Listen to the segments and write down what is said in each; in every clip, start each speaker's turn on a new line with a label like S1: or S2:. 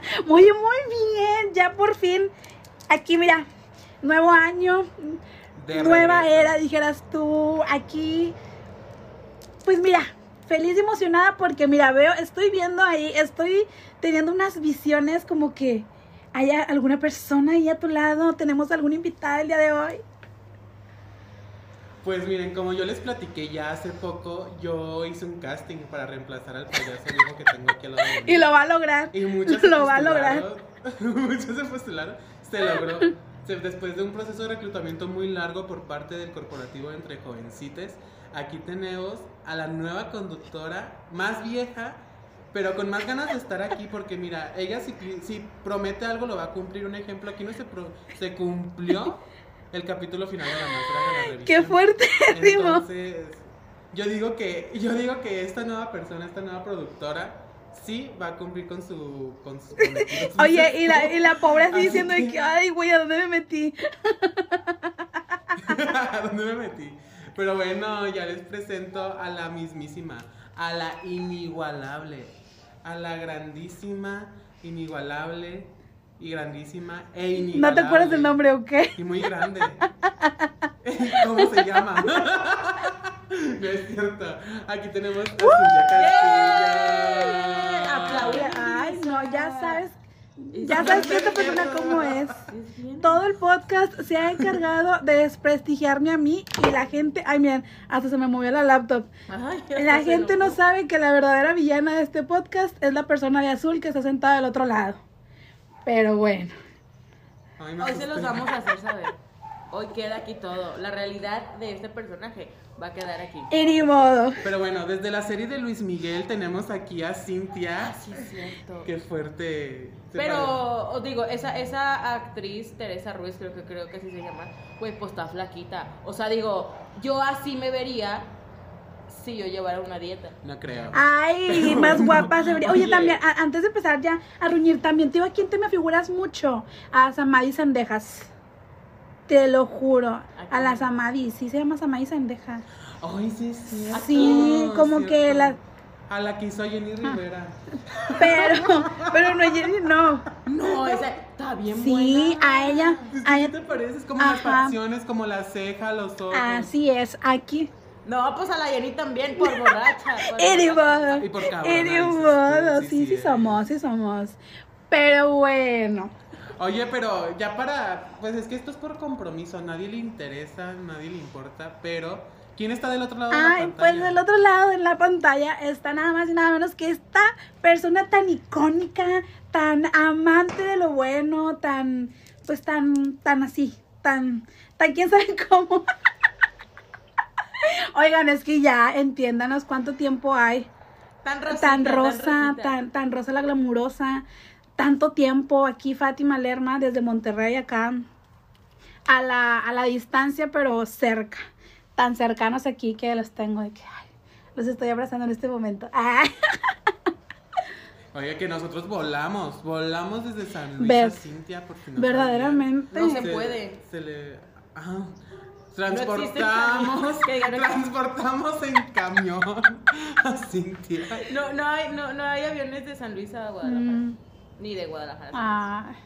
S1: Muy, muy bien. Ya por fin. Aquí, mira. Nuevo año.
S2: De
S1: nueva
S2: regreso.
S1: era, dijeras tú. Aquí. Pues mira. Feliz y emocionada porque, mira, veo, estoy viendo ahí, estoy teniendo unas visiones como que haya alguna persona ahí a tu lado, tenemos algún invitado el día de hoy.
S2: Pues miren, como yo les platiqué ya hace poco, yo hice un casting para reemplazar al payaso viejo que tengo aquí al lado de mí.
S1: Y lo va a lograr.
S2: Y muchos se
S1: lo va a lograr.
S2: postularon, muchos se postularon. Se logró. Después de un proceso de reclutamiento muy largo por parte del corporativo entre jovencites, aquí tenemos a la nueva conductora, más vieja, pero con más ganas de estar aquí, porque mira, ella si, si promete algo lo va a cumplir. Un ejemplo, aquí no se, pro- se cumplió el capítulo final de la muestra de la revista.
S1: Qué fuerte.
S2: Entonces, yo digo que, yo digo que esta nueva persona, esta nueva productora, sí va a cumplir con su, con.
S1: Oye, y la, y la pobre así
S2: Así
S1: diciendo
S2: que,
S1: ay, güey, ¿a dónde me metí?
S2: ¿A ¿Dónde me metí? Pero bueno, ya les presento a la mismísima, a la inigualable, a la grandísima, inigualable y grandísima e inigualable.
S1: ¿No te acuerdas del nombre o qué?
S2: Y muy grande. ¿Cómo se llama? No es cierto. Aquí tenemos a Cintia Castilla.
S3: Aplaude.
S1: Ay, no, ya sabes,
S3: Es
S1: ya sabes que esta persona cómo es. Todo el podcast se ha encargado de desprestigiarme a mí y la gente, ay, miren, hasta se me movió la laptop. La gente no sabe que la verdadera villana de este podcast es la persona de azul que está sentada del otro lado. Pero bueno.
S3: Hoy se los vamos a hacer saber. Hoy queda aquí todo. La realidad de este personaje va a quedar aquí.
S1: Y ni modo.
S2: Pero bueno, desde la serie de Luis Miguel tenemos aquí a Cintia.
S3: Ah, sí, es cierto.
S2: Qué fuerte.
S3: Pero, os digo, esa, esa actriz, Teresa Ruiz, creo que creo que así se llama, güey, pues está flaquita. O sea, digo, yo así me vería si yo llevara una dieta.
S2: No creo.
S1: Ay, más guapa se vería. Oye,
S2: Oye.
S1: también, a- antes de empezar ya a ruñir, también te digo a quién te me figuras mucho. A Samadhi Sandejas. Te lo juro. A la Samadhi, sí se llama Samadhi Sandejas.
S2: Ay, sí, sí.
S1: Sí, como que la.
S2: A la que hizo Jenny Rivera.
S1: Pero, pero no, Jenny, no.
S3: No, esa está bien
S1: Sí,
S3: buena.
S1: a ella.
S2: Pues,
S1: A
S2: ¿Qué
S1: ella
S2: te parece? Es como las
S1: Ajá.
S2: facciones, como la ceja, los ojos.
S1: así es, aquí.
S3: No, pues a la Jenny también, por borracha. por
S1: modo.
S2: Y por tú,
S1: modo.
S2: sí,
S1: Sí,
S2: sí
S1: sí somos, sí somos. Pero bueno.
S2: Oye, pero ya para. Pues es que esto es por compromiso. A nadie le interesa, a nadie le importa. Pero, ¿quién está del otro lado de la
S1: Ay,
S2: pantalla?
S1: pues del otro lado en la pantalla está nada más y nada menos que esta persona tan icónica, tan amante de lo bueno, tan, pues tan, tan así, tan, tan quién sabe cómo. Oigan, es que ya entiéndanos cuánto tiempo hay.
S3: Tan rosita,
S1: Tan rosa, tan, tan rosa la glamurosa. Tanto tiempo aquí, Fátima Lerma, desde Monterrey acá. A la, a la distancia, pero cerca. Tan cercanos aquí que los tengo de que, ay, los estoy abrazando en este momento. Ay,
S2: Oye, que nosotros volamos. Volamos desde San Luis
S1: Ver-
S2: a Cintia. Porque no
S1: verdaderamente.
S3: No se puede.
S2: Se le. ajá. Transportamos.
S3: Que
S2: transportamos en camión a Cintia.
S3: No, no hay, no, no hay aviones de San Luis a Guadalajara.
S1: Mm,
S3: Ni de Guadalajara.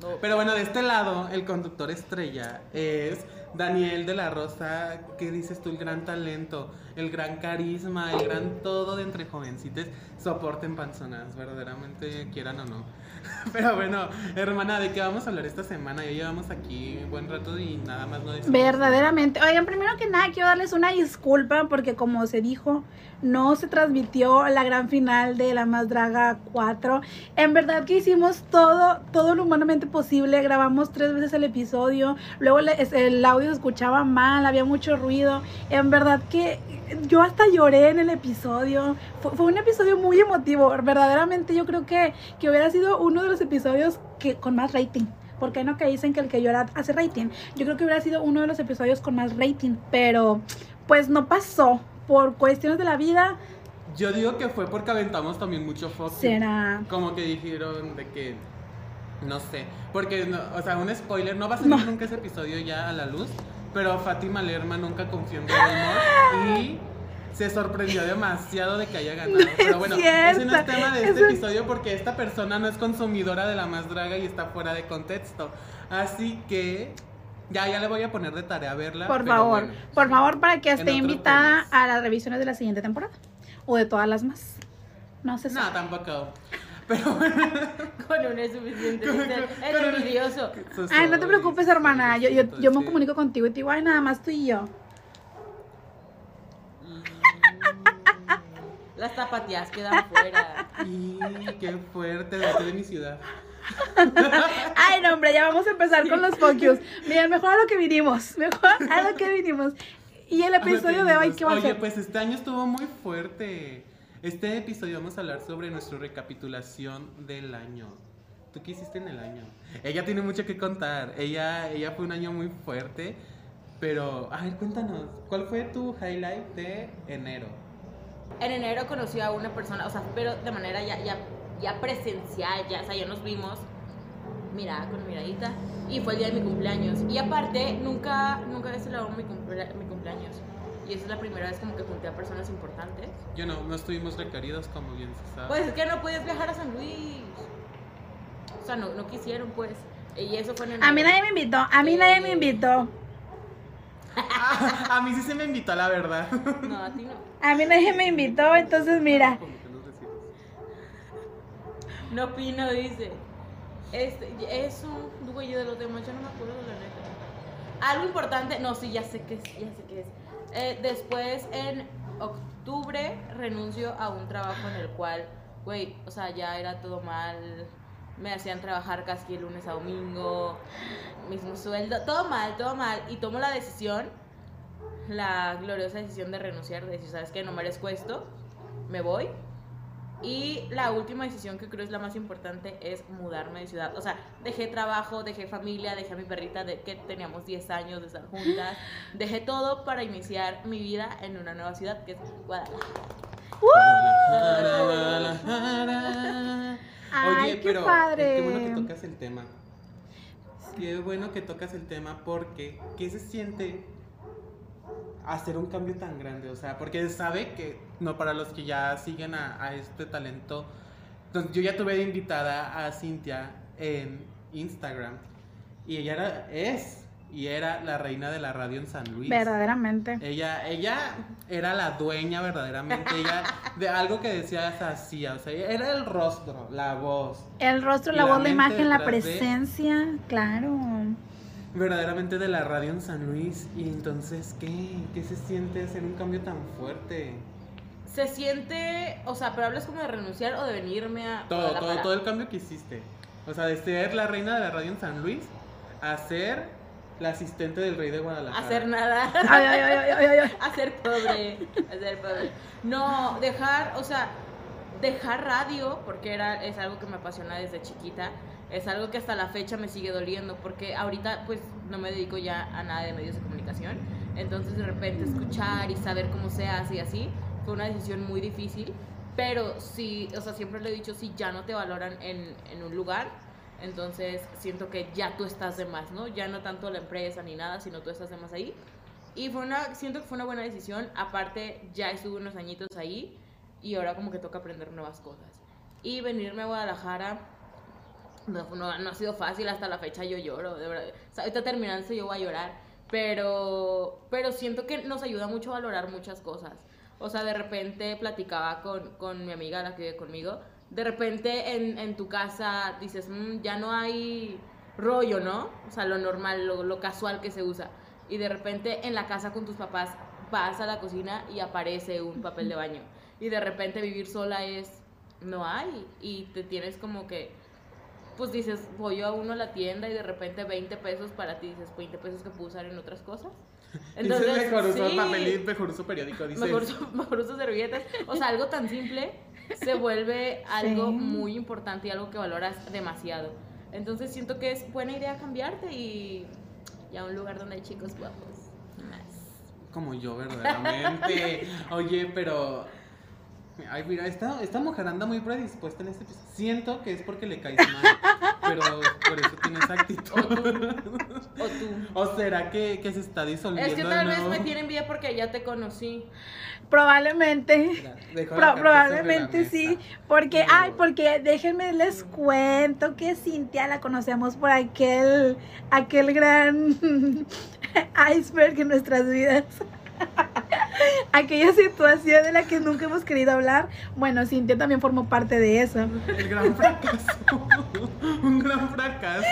S3: No.
S2: Pero bueno, de este lado, el conductor estrella es Daniel de la Rosa. ¿Qué dices tú? El gran talento, el gran carisma, el gran todo de entre jovencites. Soporten panzonas, verdaderamente quieran o no. Pero bueno, hermana, ¿de qué vamos a hablar esta semana? Ya llevamos aquí un buen rato y nada más no decimos.
S1: Verdaderamente. Oigan, primero que nada quiero darles una disculpa porque como se dijo, no se transmitió la gran final de La Más Draga 4. En verdad que hicimos todo, todo lo humanamente posible. Grabamos tres veces el episodio. Luego el audio se escuchaba mal, había mucho ruido. En verdad que yo hasta lloré en el episodio. Fue, un episodio muy emotivo. Verdaderamente yo creo que, que hubiera sido uno de los episodios que con más rating. Porque no que dicen que el que llora hace rating. Yo creo que hubiera sido uno de los episodios con más rating. Pero pues no pasó. Por cuestiones de la vida.
S2: Yo digo que fue porque aventamos también mucho foco.
S1: Será.
S2: Como que dijeron de que. No sé. Porque, no- o sea, un spoiler, no va a salir
S1: No.
S2: nunca ese episodio ya a la luz. Pero Fátima Lerma nunca confió en Voldemort. Y se sorprendió demasiado de que haya ganado. Pero bueno,
S1: cierto.
S2: ese no es tema de este episodio porque esta persona no es consumidora de la más draga y está fuera de contexto. Así que ya, ya le voy a poner de tarea verla.
S1: Por favor,
S2: bueno.
S1: por favor, para que esté invitada
S2: temas.
S1: a las revisiones de la siguiente temporada. O de todas las más. No sé.
S2: No, tampoco. Pero bueno.
S3: Con una es suficiente.
S2: Con-
S3: dice,
S2: con-
S3: Es envidioso.
S1: Ay, no te preocupes, hermana. Yo, yo, yo me comunico contigo y te digo, ay, nada más tú y yo.
S3: Las tapatías quedan fuera.
S2: Y qué fuerte, de de mi ciudad.
S1: Ay, no, hombre, ya vamos a empezar con los focus. Mira, mejor a lo que vinimos. Mejor a lo que vinimos. Y el episodio de hoy, ¿qué va a
S2: Oye,
S1: ser?
S2: pues este año estuvo muy fuerte. Este episodio vamos a hablar sobre nuestra recapitulación del año. ¿Tú qué hiciste en el año? Ella tiene mucho que contar. Ella, ella fue un año muy fuerte. Pero, a ver, cuéntanos, ¿cuál fue tu highlight de enero?
S3: En enero conocí a una persona, o sea, pero de manera ya, ya, ya presencial, ya, o sea, ya nos vimos mirada con miradita. Y fue el día de mi cumpleaños. Y aparte, nunca, nunca había celebrado mi, cumplea- mi cumpleaños. Y esa es la primera vez como que junté a personas importantes.
S2: Yo no, no estuvimos requeridos como bien se sabe.
S3: Pues es que no puedes viajar a San Luis. O sea, no, no quisieron, pues. Y eso fue en enero.
S1: A mí nadie me invitó. A mí nadie me invitó.
S2: a mí sí se me invitó, la verdad.
S3: No, a ti no.
S1: A mí nadie me invitó. Entonces, mira.
S3: No opino, dice. Este, eso, güey, yo de los demás ya no me acuerdo, la neta. Algo importante, no, sí, ya sé que es, ya sé que es. Eh, después, en octubre, renuncio a un trabajo en el cual, güey, o sea, ya era todo mal. Me hacían trabajar casi el lunes a domingo, mismo sueldo, todo mal, todo mal. Y tomo la decisión, la gloriosa decisión de renunciar, de decir, ¿sabes qué? No merezco esto, me voy. Y la última decisión que creo es la más importante es mudarme de ciudad. O sea, dejé trabajo, dejé familia, dejé a mi perrita de que teníamos 10 años de estar juntas. Dejé todo para iniciar mi vida en una nueva ciudad que es Guadalajara.
S1: Ay,
S2: Oye,
S1: qué
S2: pero
S1: padre.
S2: qué bueno que tocas el tema. Qué bueno que tocas el tema porque ¿qué se siente hacer un cambio tan grande? O sea, porque sabe que, no para los que ya siguen a, a este talento, entonces, yo ya tuve de invitada a Cintia en Instagram y ella era, es y era la reina de la radio en San Luis.
S1: Verdaderamente.
S2: Ella, ella era la dueña verdaderamente, ella de algo que decías hacía, o sea, era el rostro, la voz,
S1: El rostro, la
S2: la
S1: voz, la imagen, la
S2: de-
S1: presencia. Claro.
S2: verdaderamente de la radio en San Luis. Y entonces, ¿qué? ¿Qué se siente hacer un cambio tan fuerte?
S3: Se siente, o sea, pero hablas como de renunciar o de venirme a
S2: Todo, todo, todo el cambio que hiciste. O sea, de ser la reina de la radio en San Luis a ser la asistente del rey de Guadalajara.
S3: Hacer nada.
S1: Ay, ay, ay, ay, ay, ay.
S3: Hacer pobre, hacer pobre. No, dejar, o sea, dejar radio, porque era, es algo que me apasiona desde chiquita, es algo que hasta la fecha me sigue doliendo, porque ahorita pues no me dedico ya a nada de medios de comunicación, entonces de repente escuchar y saber cómo se hace y así, fue una decisión muy difícil, pero sí, o sea, siempre lo he dicho, si ya no te valoran en, en un lugar, entonces siento que ya tú estás de más, ¿no? Ya no tanto la empresa ni nada, sino tú estás de más ahí. Y fue una, siento que fue una buena decisión. Aparte, ya estuve unos añitos ahí y ahora como que toca aprender nuevas cosas. Y venirme a Guadalajara no, ha sido fácil hasta la fecha, yo lloro, de verdad. O sea, ahorita terminando yo voy a llorar, pero, pero siento que nos ayuda mucho a valorar muchas cosas. O sea, de repente platicaba con, con mi amiga, la que vive conmigo, de repente en, en tu casa dices, "Mm, ya no hay rollo, ¿no? O sea, lo normal, lo, lo casual que se usa. Y de repente en la casa con tus papás vas a la cocina y aparece un papel de baño. Y de repente vivir sola es, no hay. Y te tienes como que, pues dices, voy yo a uno a la tienda y de repente 20 pesos para ti, dices, 20 pesos que puedo usar en otras cosas.
S2: Entonces, mejor uso
S3: sí,
S2: papel mejor uso periódico, dices.
S3: mejor, uso- mejor uso servilletas. O sea, algo tan simple se vuelve algo
S1: Sí.
S3: muy importante y algo que valoras demasiado. Entonces siento que es buena idea cambiarte y, y a un lugar donde hay chicos guapos. Nice.
S2: Como yo, verdaderamente. Oye, pero. Ay, mira, esta, esta mujer anda muy predispuesta en este episodio. Siento que es porque le caes mal. pero por eso tienes actitud.
S3: O tú.
S2: ¿O será que, que se está disolviendo?
S3: Es que tal vez me tiene envidia porque ya te conocí.
S1: Probablemente. Pro- probablemente sí, porque,
S2: No.
S1: ay, porque déjenme les cuento que Cintia la conocemos por aquel, aquel gran iceberg en nuestras vidas. Aquella situación de la que nunca hemos querido hablar. Bueno, Cintia también formó parte de eso.
S2: El gran fracaso. Un gran fracaso.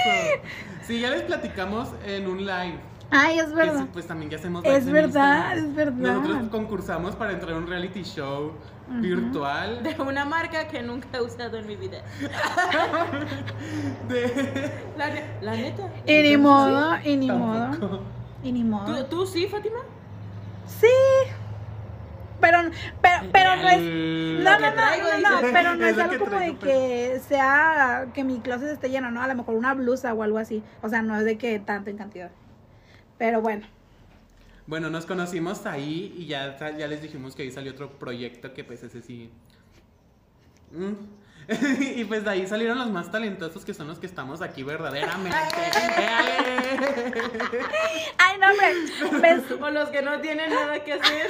S2: Sí, ya les platicamos en un live.
S1: Ay, es verdad.
S2: pues también ya hacemos
S1: Es verdad, es verdad.
S2: Nosotros concursamos para entrar a un reality show virtual
S3: De una marca que nunca he usado en mi vida.
S2: de
S3: La, ne- la neta.
S1: Y ni modo, y ni modo, y ni modo.
S3: ¿Tú, ¿Tú sí, Fátima?
S1: Sí. Pero, pero, pero no es. No, pero no
S2: Es
S1: algo como de que sea que mi closet esté lleno, ¿no? A lo mejor una blusa o algo así. O sea, no es de que tanto en cantidad. Pero bueno.
S2: Bueno, nos conocimos ahí y ya, ya les dijimos que ahí salió otro proyecto que pues ese sí. Mm. y pues de ahí salieron los más talentosos que son los que estamos aquí verdaderamente.
S1: Ay, no, hombre.
S3: O los que no tienen nada que hacer.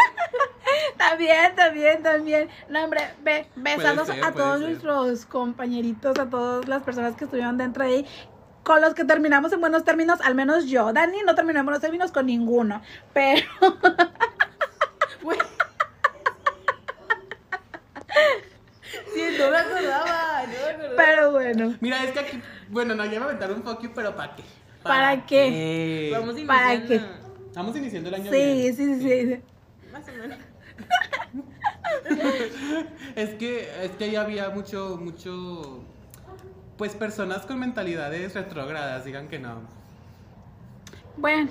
S1: También, también, también. No, hombre, be- besados
S2: ser,
S1: a todos
S2: ser.
S1: nuestros compañeritos, a todas las personas que estuvieron dentro de ahí. Con los que terminamos en buenos términos, al menos yo. Dani no terminó en buenos términos con ninguno. Pero.
S3: Sí, no me acordaba. No me acordaba.
S1: Pero bueno.
S2: Mira, es que aquí, bueno, no, ya me aventaron un fuck you, pero ¿para qué?
S1: ¿Para qué?
S3: Vamos
S1: ¿Para
S3: iniciando.
S2: Estamos iniciando el año
S1: Sí,
S2: bien.
S1: sí, sí, sí.
S3: Más o menos.
S2: Es que, es que ahí había mucho, mucho, pues personas con mentalidades retrógradas, digan que no.
S1: Bueno,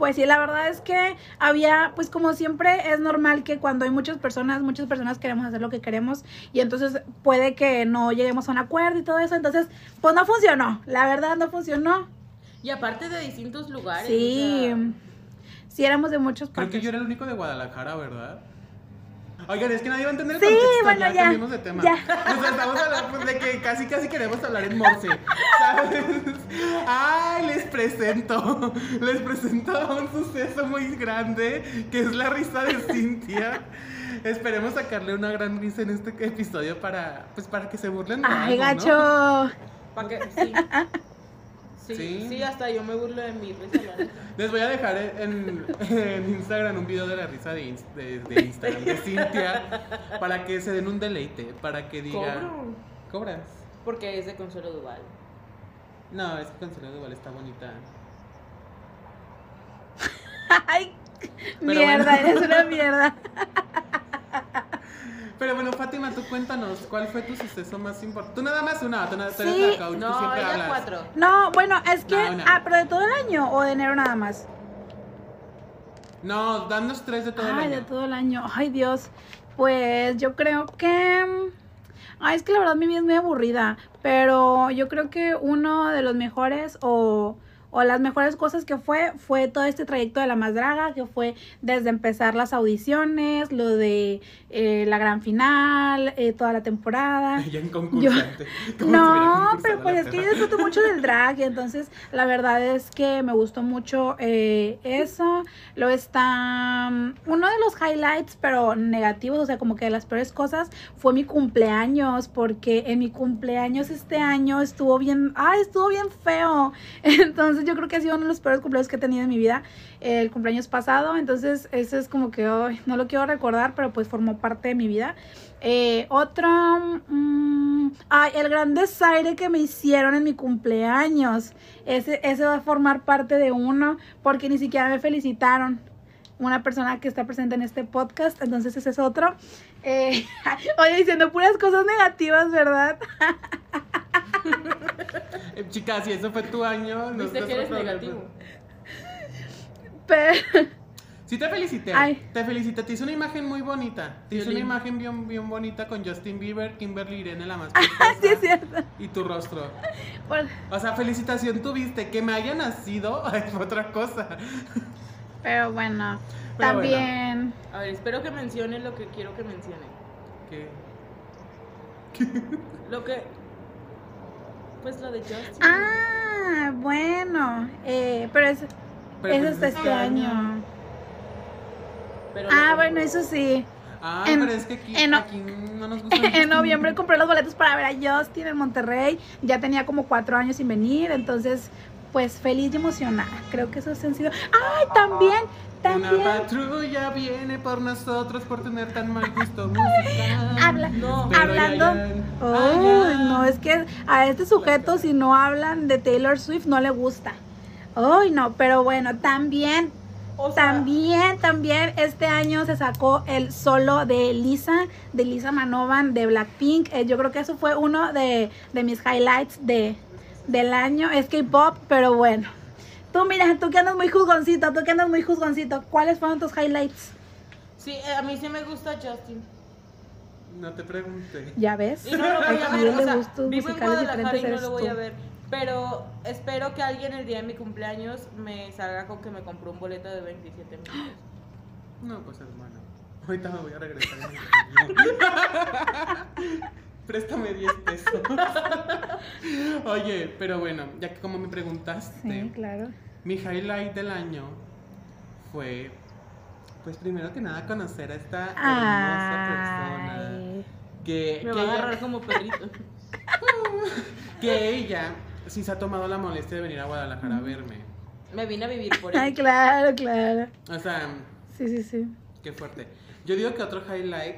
S1: pues sí, la verdad es que había, pues como siempre es normal que cuando hay muchas personas, muchas personas queremos hacer lo que queremos y entonces puede que no lleguemos a un acuerdo y todo eso, entonces pues no funcionó, la verdad no funcionó.
S3: Y aparte de distintos lugares.
S1: Sí,
S3: o sea,
S1: sí éramos de muchos
S2: Creo que yo era el único de Guadalajara, ¿verdad? Oigan, es que nadie va a entender el
S1: Sí,
S2: contexto,
S1: bueno,
S2: ya,
S1: ya,
S2: de tema.
S1: ya.
S2: Sea, estamos hablando pues, de que casi casi queremos hablar en morse, ¿sabes? Ay, les presento, les presento un suceso muy grande, que es la risa de Cintia. Esperemos sacarle una gran risa en este episodio para, pues, para que se burlen de
S1: Ay,
S2: algo, ¿no?
S1: gacho.
S3: ¿Para qué? Sí. Sí,
S2: Sí.
S3: sí. hasta yo me burlo de mi risa. la.
S2: Les voy a dejar en, en Instagram un video de la risa de, de- de Instagram de Cintia para que se den un deleite, para que digan.
S3: Cobro.
S2: ¿Cobras?
S3: Porque es de Consuelo Duval.
S2: No, es que Consuelo igual está bonita.
S1: Ay,
S2: Pero
S1: mierda,
S2: bueno.
S1: eres una mierda.
S2: Pero bueno, Fátima, tú cuéntanos, ¿cuál fue tu suceso más importante? Tú nada más una, tú, nada- tú
S1: Sí.
S2: eres la coach, tú
S3: No,
S2: siempre hablas.
S3: cuatro.
S1: No, bueno, es que,
S2: No, no.
S1: ah, pero de todo el año o de enero nada más.
S2: No, danos tres de todo el
S1: Ay,
S2: año.
S1: de todo el año. Ay, Dios. Pues yo creo que. mm, Ay, es que la verdad mi vida es muy aburrida. Pero yo creo que uno de los mejores o, o las mejores cosas que fue fue todo este trayecto de la más draga, que fue desde empezar las audiciones, lo de eh, la gran final, eh, toda la temporada.
S2: En concursante.
S1: No, pero pues es que yo disfruto mucho del drag y entonces la verdad es que me gustó mucho eh, eso. Luego está mm, uno de los highlights, pero negativos, o sea, como que de las peores cosas, fue mi cumpleaños, porque en mi cumpleaños este año estuvo bien, ay, estuvo bien feo. Entonces yo creo que ha sido uno de los peores cumpleaños que he tenido en mi vida, el cumpleaños pasado. Entonces ese es como que, ay, no lo quiero recordar, pero pues formó parte de mi vida. Eh, otro, mm, ay, el gran desaire que me hicieron en mi cumpleaños. Ese, ese va a formar parte de uno, porque ni siquiera me felicitaron. Una persona que está presente en este podcast, entonces ese es otro. Eh, oye, diciendo puras cosas negativas, ¿verdad?
S2: Eh, chicas, si eso fue tu año, no
S3: Viste que eres negativo.
S1: Pero,
S2: Sí te felicité.
S1: Ay.
S2: Te felicité. Te hice una imagen muy bonita. Te hice una imagen bien, bien bonita con Justin Bieber, Kimberly Irene, la más
S1: sí es
S2: preciosa,
S1: cierto.
S2: y tu rostro. O sea, felicitación tuviste. Que me haya nacido es otra cosa.
S1: pero bueno,
S2: Pero
S1: también.
S3: A ver, espero que mencione lo que quiero que mencione.
S2: Que-
S3: Lo que. Pues lo de Justin.
S1: Ah, bueno. Eh, pero es,
S2: Pero
S1: es
S2: pues
S1: hasta este año.
S3: Pero
S1: Ah, bueno, eso sí.
S2: Ay,
S1: En-
S2: pero es que aquí,
S1: en no-
S2: aquí no nos gusta.
S1: En noviembre compré los boletos para ver a Justin en Monterrey. Ya tenía como cuatro años sin venir, entonces, pues feliz y emocionada. Creo que esos han sido. ¡Ay, también!
S2: Una
S1: También.
S2: patrulla viene por nosotros por tener tan mal gusto musical.
S1: Habla-
S3: No.
S2: Pero
S1: hablando.
S2: Ah, ya.
S1: no, es que a este sujeto, si no hablan de Taylor Swift, no le gusta. Uy, no, pero bueno, también
S3: O sea,
S1: También, también este año se sacó el solo de Lisa, de Lisa Manovan de Blackpink. Eh, yo creo que eso fue uno de, de mis highlights de, del año. Es K-pop, pero bueno. Tú, mira, tú que andas muy juzgoncito, tú que andas muy juzgoncito. ¿Cuáles fueron tus highlights?
S3: Sí, eh, a mí sí me gusta Justin.
S2: No te pregunté.
S1: Ya ves.
S3: Y no lo voy a ver, o sea, vivo en Guadalajara
S1: diferentes
S3: y no lo voy a ver. Pero espero que alguien el día de mi cumpleaños me salga con que me compró un boleto de 27 mil pesos.
S2: No, pues hermano. Ahorita me voy a regresar. Préstame 10 pesos. Oye, pero bueno, ya que como me preguntaste,
S1: Sí, claro.
S2: mi highlight del año fue, pues primero que nada, conocer a esta hermosa persona.
S1: Ay.
S2: Que,
S3: Me
S2: que
S3: va a
S2: ella-
S3: agarrar como perrito.
S2: que ella sí se ha tomado la molestia de venir a Guadalajara a verme.
S3: Me vine a vivir por
S1: Ay,
S3: él.
S1: claro, claro.
S2: O sea,
S1: Sí, sí, sí.
S2: Qué fuerte. Yo digo que otro highlight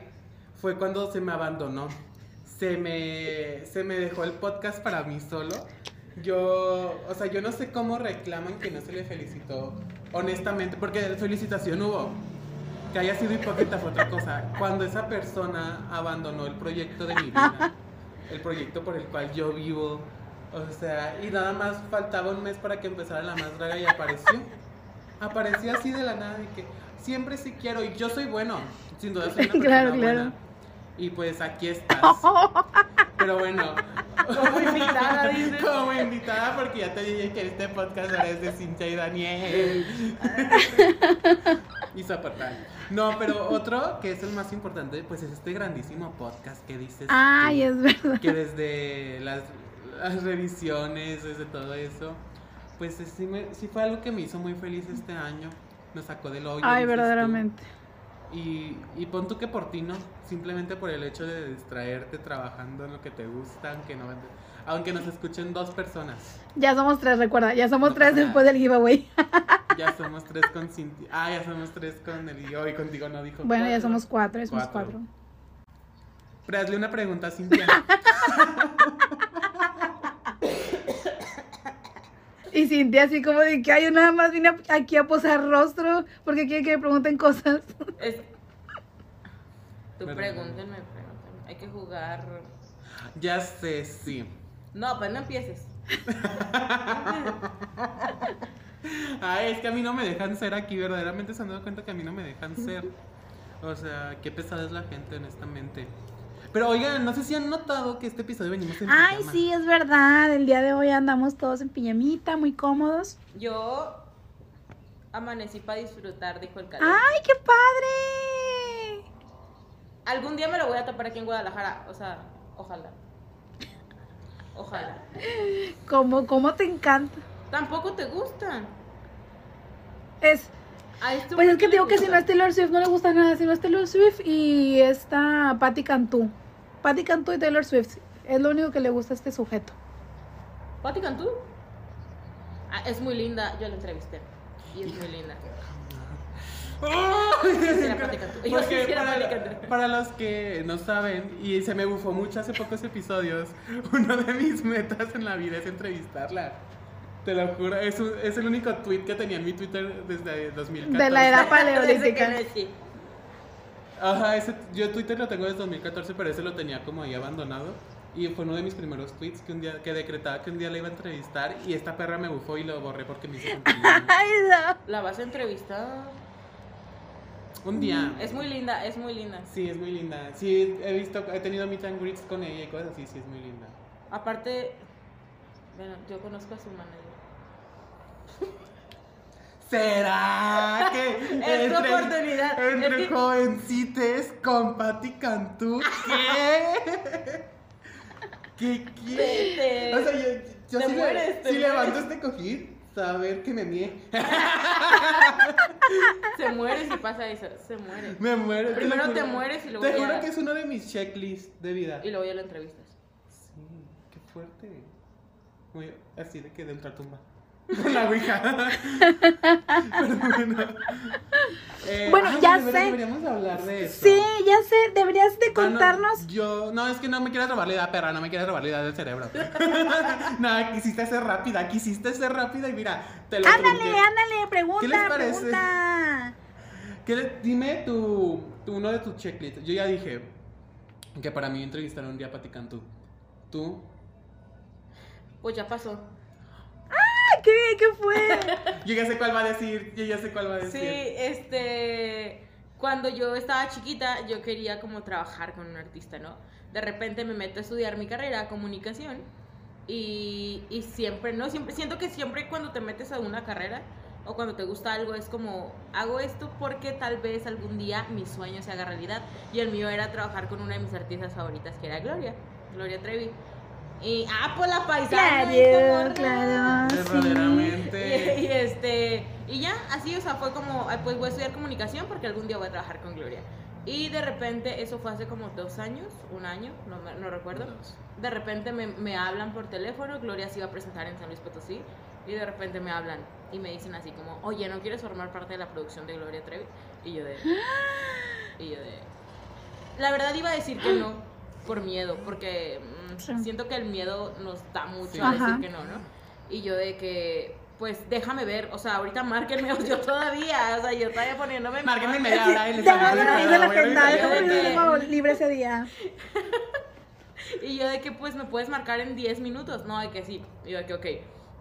S2: fue cuando se me abandonó. Se me, se me dejó el podcast para mí solo. Yo, o sea, yo no sé cómo reclaman que no se le felicitó, honestamente, porque felicitación hubo. Que haya sido hipócrita fue otra cosa. Cuando esa persona abandonó el proyecto de mi vida, el proyecto por el cual yo vivo, o sea, y nada más faltaba un mes para que empezara la más draga y apareció. Apareció así de la nada y que siempre sí quiero y yo soy bueno, sin duda soy una persona
S1: Claro,
S2: buena.
S1: claro.
S2: Y pues aquí estás. Pero bueno,
S3: Como invitada, dice.
S2: como invitada porque ya te dije que este podcast ahora es de Cintia y Daniel. y soportar. No, pero otro que es el más importante, pues es este grandísimo podcast que dices.
S1: Ay,
S2: tú,
S1: es verdad.
S2: Que desde las, las revisiones, desde todo eso, pues es- sí, me- sí fue algo que me hizo muy feliz este año. Nos sacó del hoyo.
S1: Ay,
S2: tú. Y, y pon tú que por ti no, simplemente por el hecho de distraerte trabajando en lo que te gusta, aunque no aunque nos escuchen dos personas.
S1: Ya somos tres, recuerda. Ya somos
S2: No
S1: tres después del giveaway.
S2: Ya somos tres con Cintia. Ah, ya somos tres con el y hoy contigo no dijo.
S1: Bueno, ya somos cuatro, ya somos
S2: Cuatro.
S1: cuatro.
S2: Pero hazle una pregunta a Cintia.
S1: Y Cintia así como de que ay, yo nada más vine aquí a posar rostro porque quiere que me pregunten cosas.
S3: Es... Tú
S2: Perdón.
S3: pregúntenme, pregúntenme. Hay que jugar.
S2: ya sé, sí.
S3: No, pues no empieces.
S2: Ay, es que a mí no me dejan ser aquí, verdaderamente se han dado cuenta que a mí no me dejan ser. O sea, qué pesada es la gente, honestamente. Pero oigan, no sé si han notado que este episodio venimos en
S1: Ay,
S2: pijama.
S1: sí, es verdad. El día de hoy andamos todos en pijamita, muy cómodos.
S3: Yo amanecí para disfrutar, dijo el calor.
S1: ¡Ay, qué padre!
S3: Algún día me lo voy a tapar aquí en Guadalajara. O sea, ojalá. Ojalá.
S1: ¿Cómo, cómo te encanta?
S3: Tampoco te gustan.
S1: Es, pues es que digo que si no es Taylor Swift no le gusta nada, si no es Taylor Swift y está Patty Cantú. Patty Cantú y Taylor Swift. Es lo único que le gusta a este sujeto.
S3: ¿Pati Cantú? Ah, es muy linda. Yo la entrevisté. Y es muy linda.
S2: Porque para, para los que no saben, y se me bufó mucho hace pocos episodios, uno de mis metas en la vida es entrevistarla. Te lo juro, es, un- es el único tweet que tenía en mi Twitter desde 2014.
S1: De la era paleolítica.
S2: Ajá, ese, yo Twitter lo tengo desde 2014, pero ese lo tenía como ahí abandonado. Y fue uno de mis primeros tweets que un día que decretaba que un día la iba a entrevistar y esta perra me bufó y lo borré porque me hizo.
S1: Ay, no.
S3: La vas a entrevistar.
S2: Un día.
S3: Es muy linda, es muy linda.
S2: Sí, es muy linda. Sí, he visto, he tenido meet and greets con ella y cosas así, sí, es muy linda.
S3: Aparte, bueno, yo conozco a su manager.
S2: ¿Será que
S3: Es tu oportunidad.
S2: entre
S3: Es que-
S2: jovencites con Patti Cantú? ¿Qué? ¿Qué
S3: te-
S2: O sea, yo, si, le-
S3: mueres, te
S2: si levanto este cojín, saber que me mié.
S3: Se muere si pasa eso, se muere.
S2: Me muero.
S3: Primero te mueres y luego
S2: Te juro que es uno de mis checklists de vida.
S3: Y luego ya lo entrevistas.
S2: Sí, qué fuerte. Muy así de que de ultratumba. Con la ouija. Pero bueno. Eh,
S1: Bueno,
S2: ay,
S1: ya sé.
S2: Deberíamos hablar de eso.
S1: Sí, ya sé, deberías de
S2: Ah, no,
S1: contarnos.
S2: yo, no, es que no me quieres robar la idea, perra, no me quieres robar la idea del cerebro. no, quisiste ser rápida, quisiste ser rápida y mira, te lo
S1: Ándale,
S2: trunqué.
S1: ándale, pregunta,
S2: ¿Qué les parece?
S1: pregunta.
S2: ¿Qué le- dime tu, tu- uno de tus checklists. Yo ya dije que para mí entrevistar un día a Pati Cantú. ¿Tú?
S3: Pues ya pasó.
S1: ¿Qué, ¿Qué fue?
S2: Yo ya sé cuál va a decir, yo ya sé cuál va a
S3: Sí,
S2: decir.
S3: este. Cuando yo estaba chiquita, yo quería como trabajar con un artista, ¿no? De repente me meto a estudiar mi carrera, comunicación, y, y siempre, ¿no? Siempre, siento que siempre cuando te metes a una carrera o cuando te gusta algo es como, hago esto porque tal vez algún día mi sueño se haga realidad. Y el mío era trabajar con una de mis artistas favoritas, que era Gloria, Gloria Trevi. Y, ah, pues la paisana.
S1: Claro,
S3: morra.
S1: claro. sí.
S2: Verdaderamente.
S3: Y, y este, y ya, así, o sea, fue como, pues voy a estudiar comunicación porque algún día voy a trabajar con Gloria. Y de repente, eso fue hace como dos años, un año, no, me- no recuerdo. De repente me, me hablan por teléfono, Gloria se iba a presentar en San Luis Potosí, y de repente me hablan y me dicen así como, oye, ¿no quieres formar parte de la producción de Gloria Trevi? Y yo de... Y yo de... La verdad iba a decir que no, por miedo, porque
S1: Sí.
S3: siento que el miedo nos da mucho
S2: Sí.
S3: a decir
S1: Ajá.
S3: que no, ¿no? Y yo de que, pues déjame ver, o sea, ahorita márquenme, yo todavía, o sea, yo todavía poniéndome...
S2: Márquenme media hora y les
S1: la libre ese día.
S3: Y yo de que, pues, me puedes marcar en 10 minutos, no, de que sí, y yo de que, ok.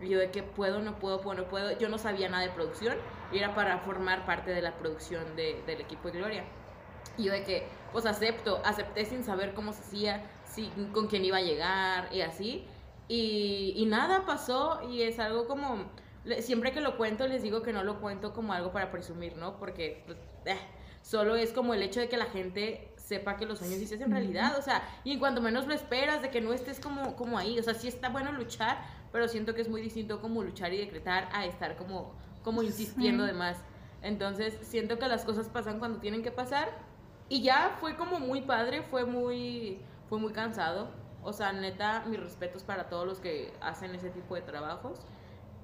S3: Y yo de que puedo, no puedo, puedo, no puedo. Yo no sabía nada de producción y era para formar parte de la producción de- del equipo de Gloria. Y yo de que, pues acepto, acepté sin saber cómo se hacía, si, con quién iba a llegar y así. Y, y nada pasó y es algo como, siempre que lo cuento les digo que no lo cuento como algo para presumir, ¿no? Porque pues, eh, solo es como el hecho de que la gente sepa que los sueños sí se hacen realidad, o sea, y en cuanto menos lo esperas, de que no estés como, como ahí, o sea, sí está bueno luchar, pero siento que es muy distinto como luchar y decretar a estar como, como insistiendo
S1: Sí.
S3: de más. Entonces, siento que las cosas pasan cuando tienen que pasar y ya fue como muy padre, fue muy, fue muy cansado. O sea, neta, mis respetos para todos los que hacen ese tipo de trabajos.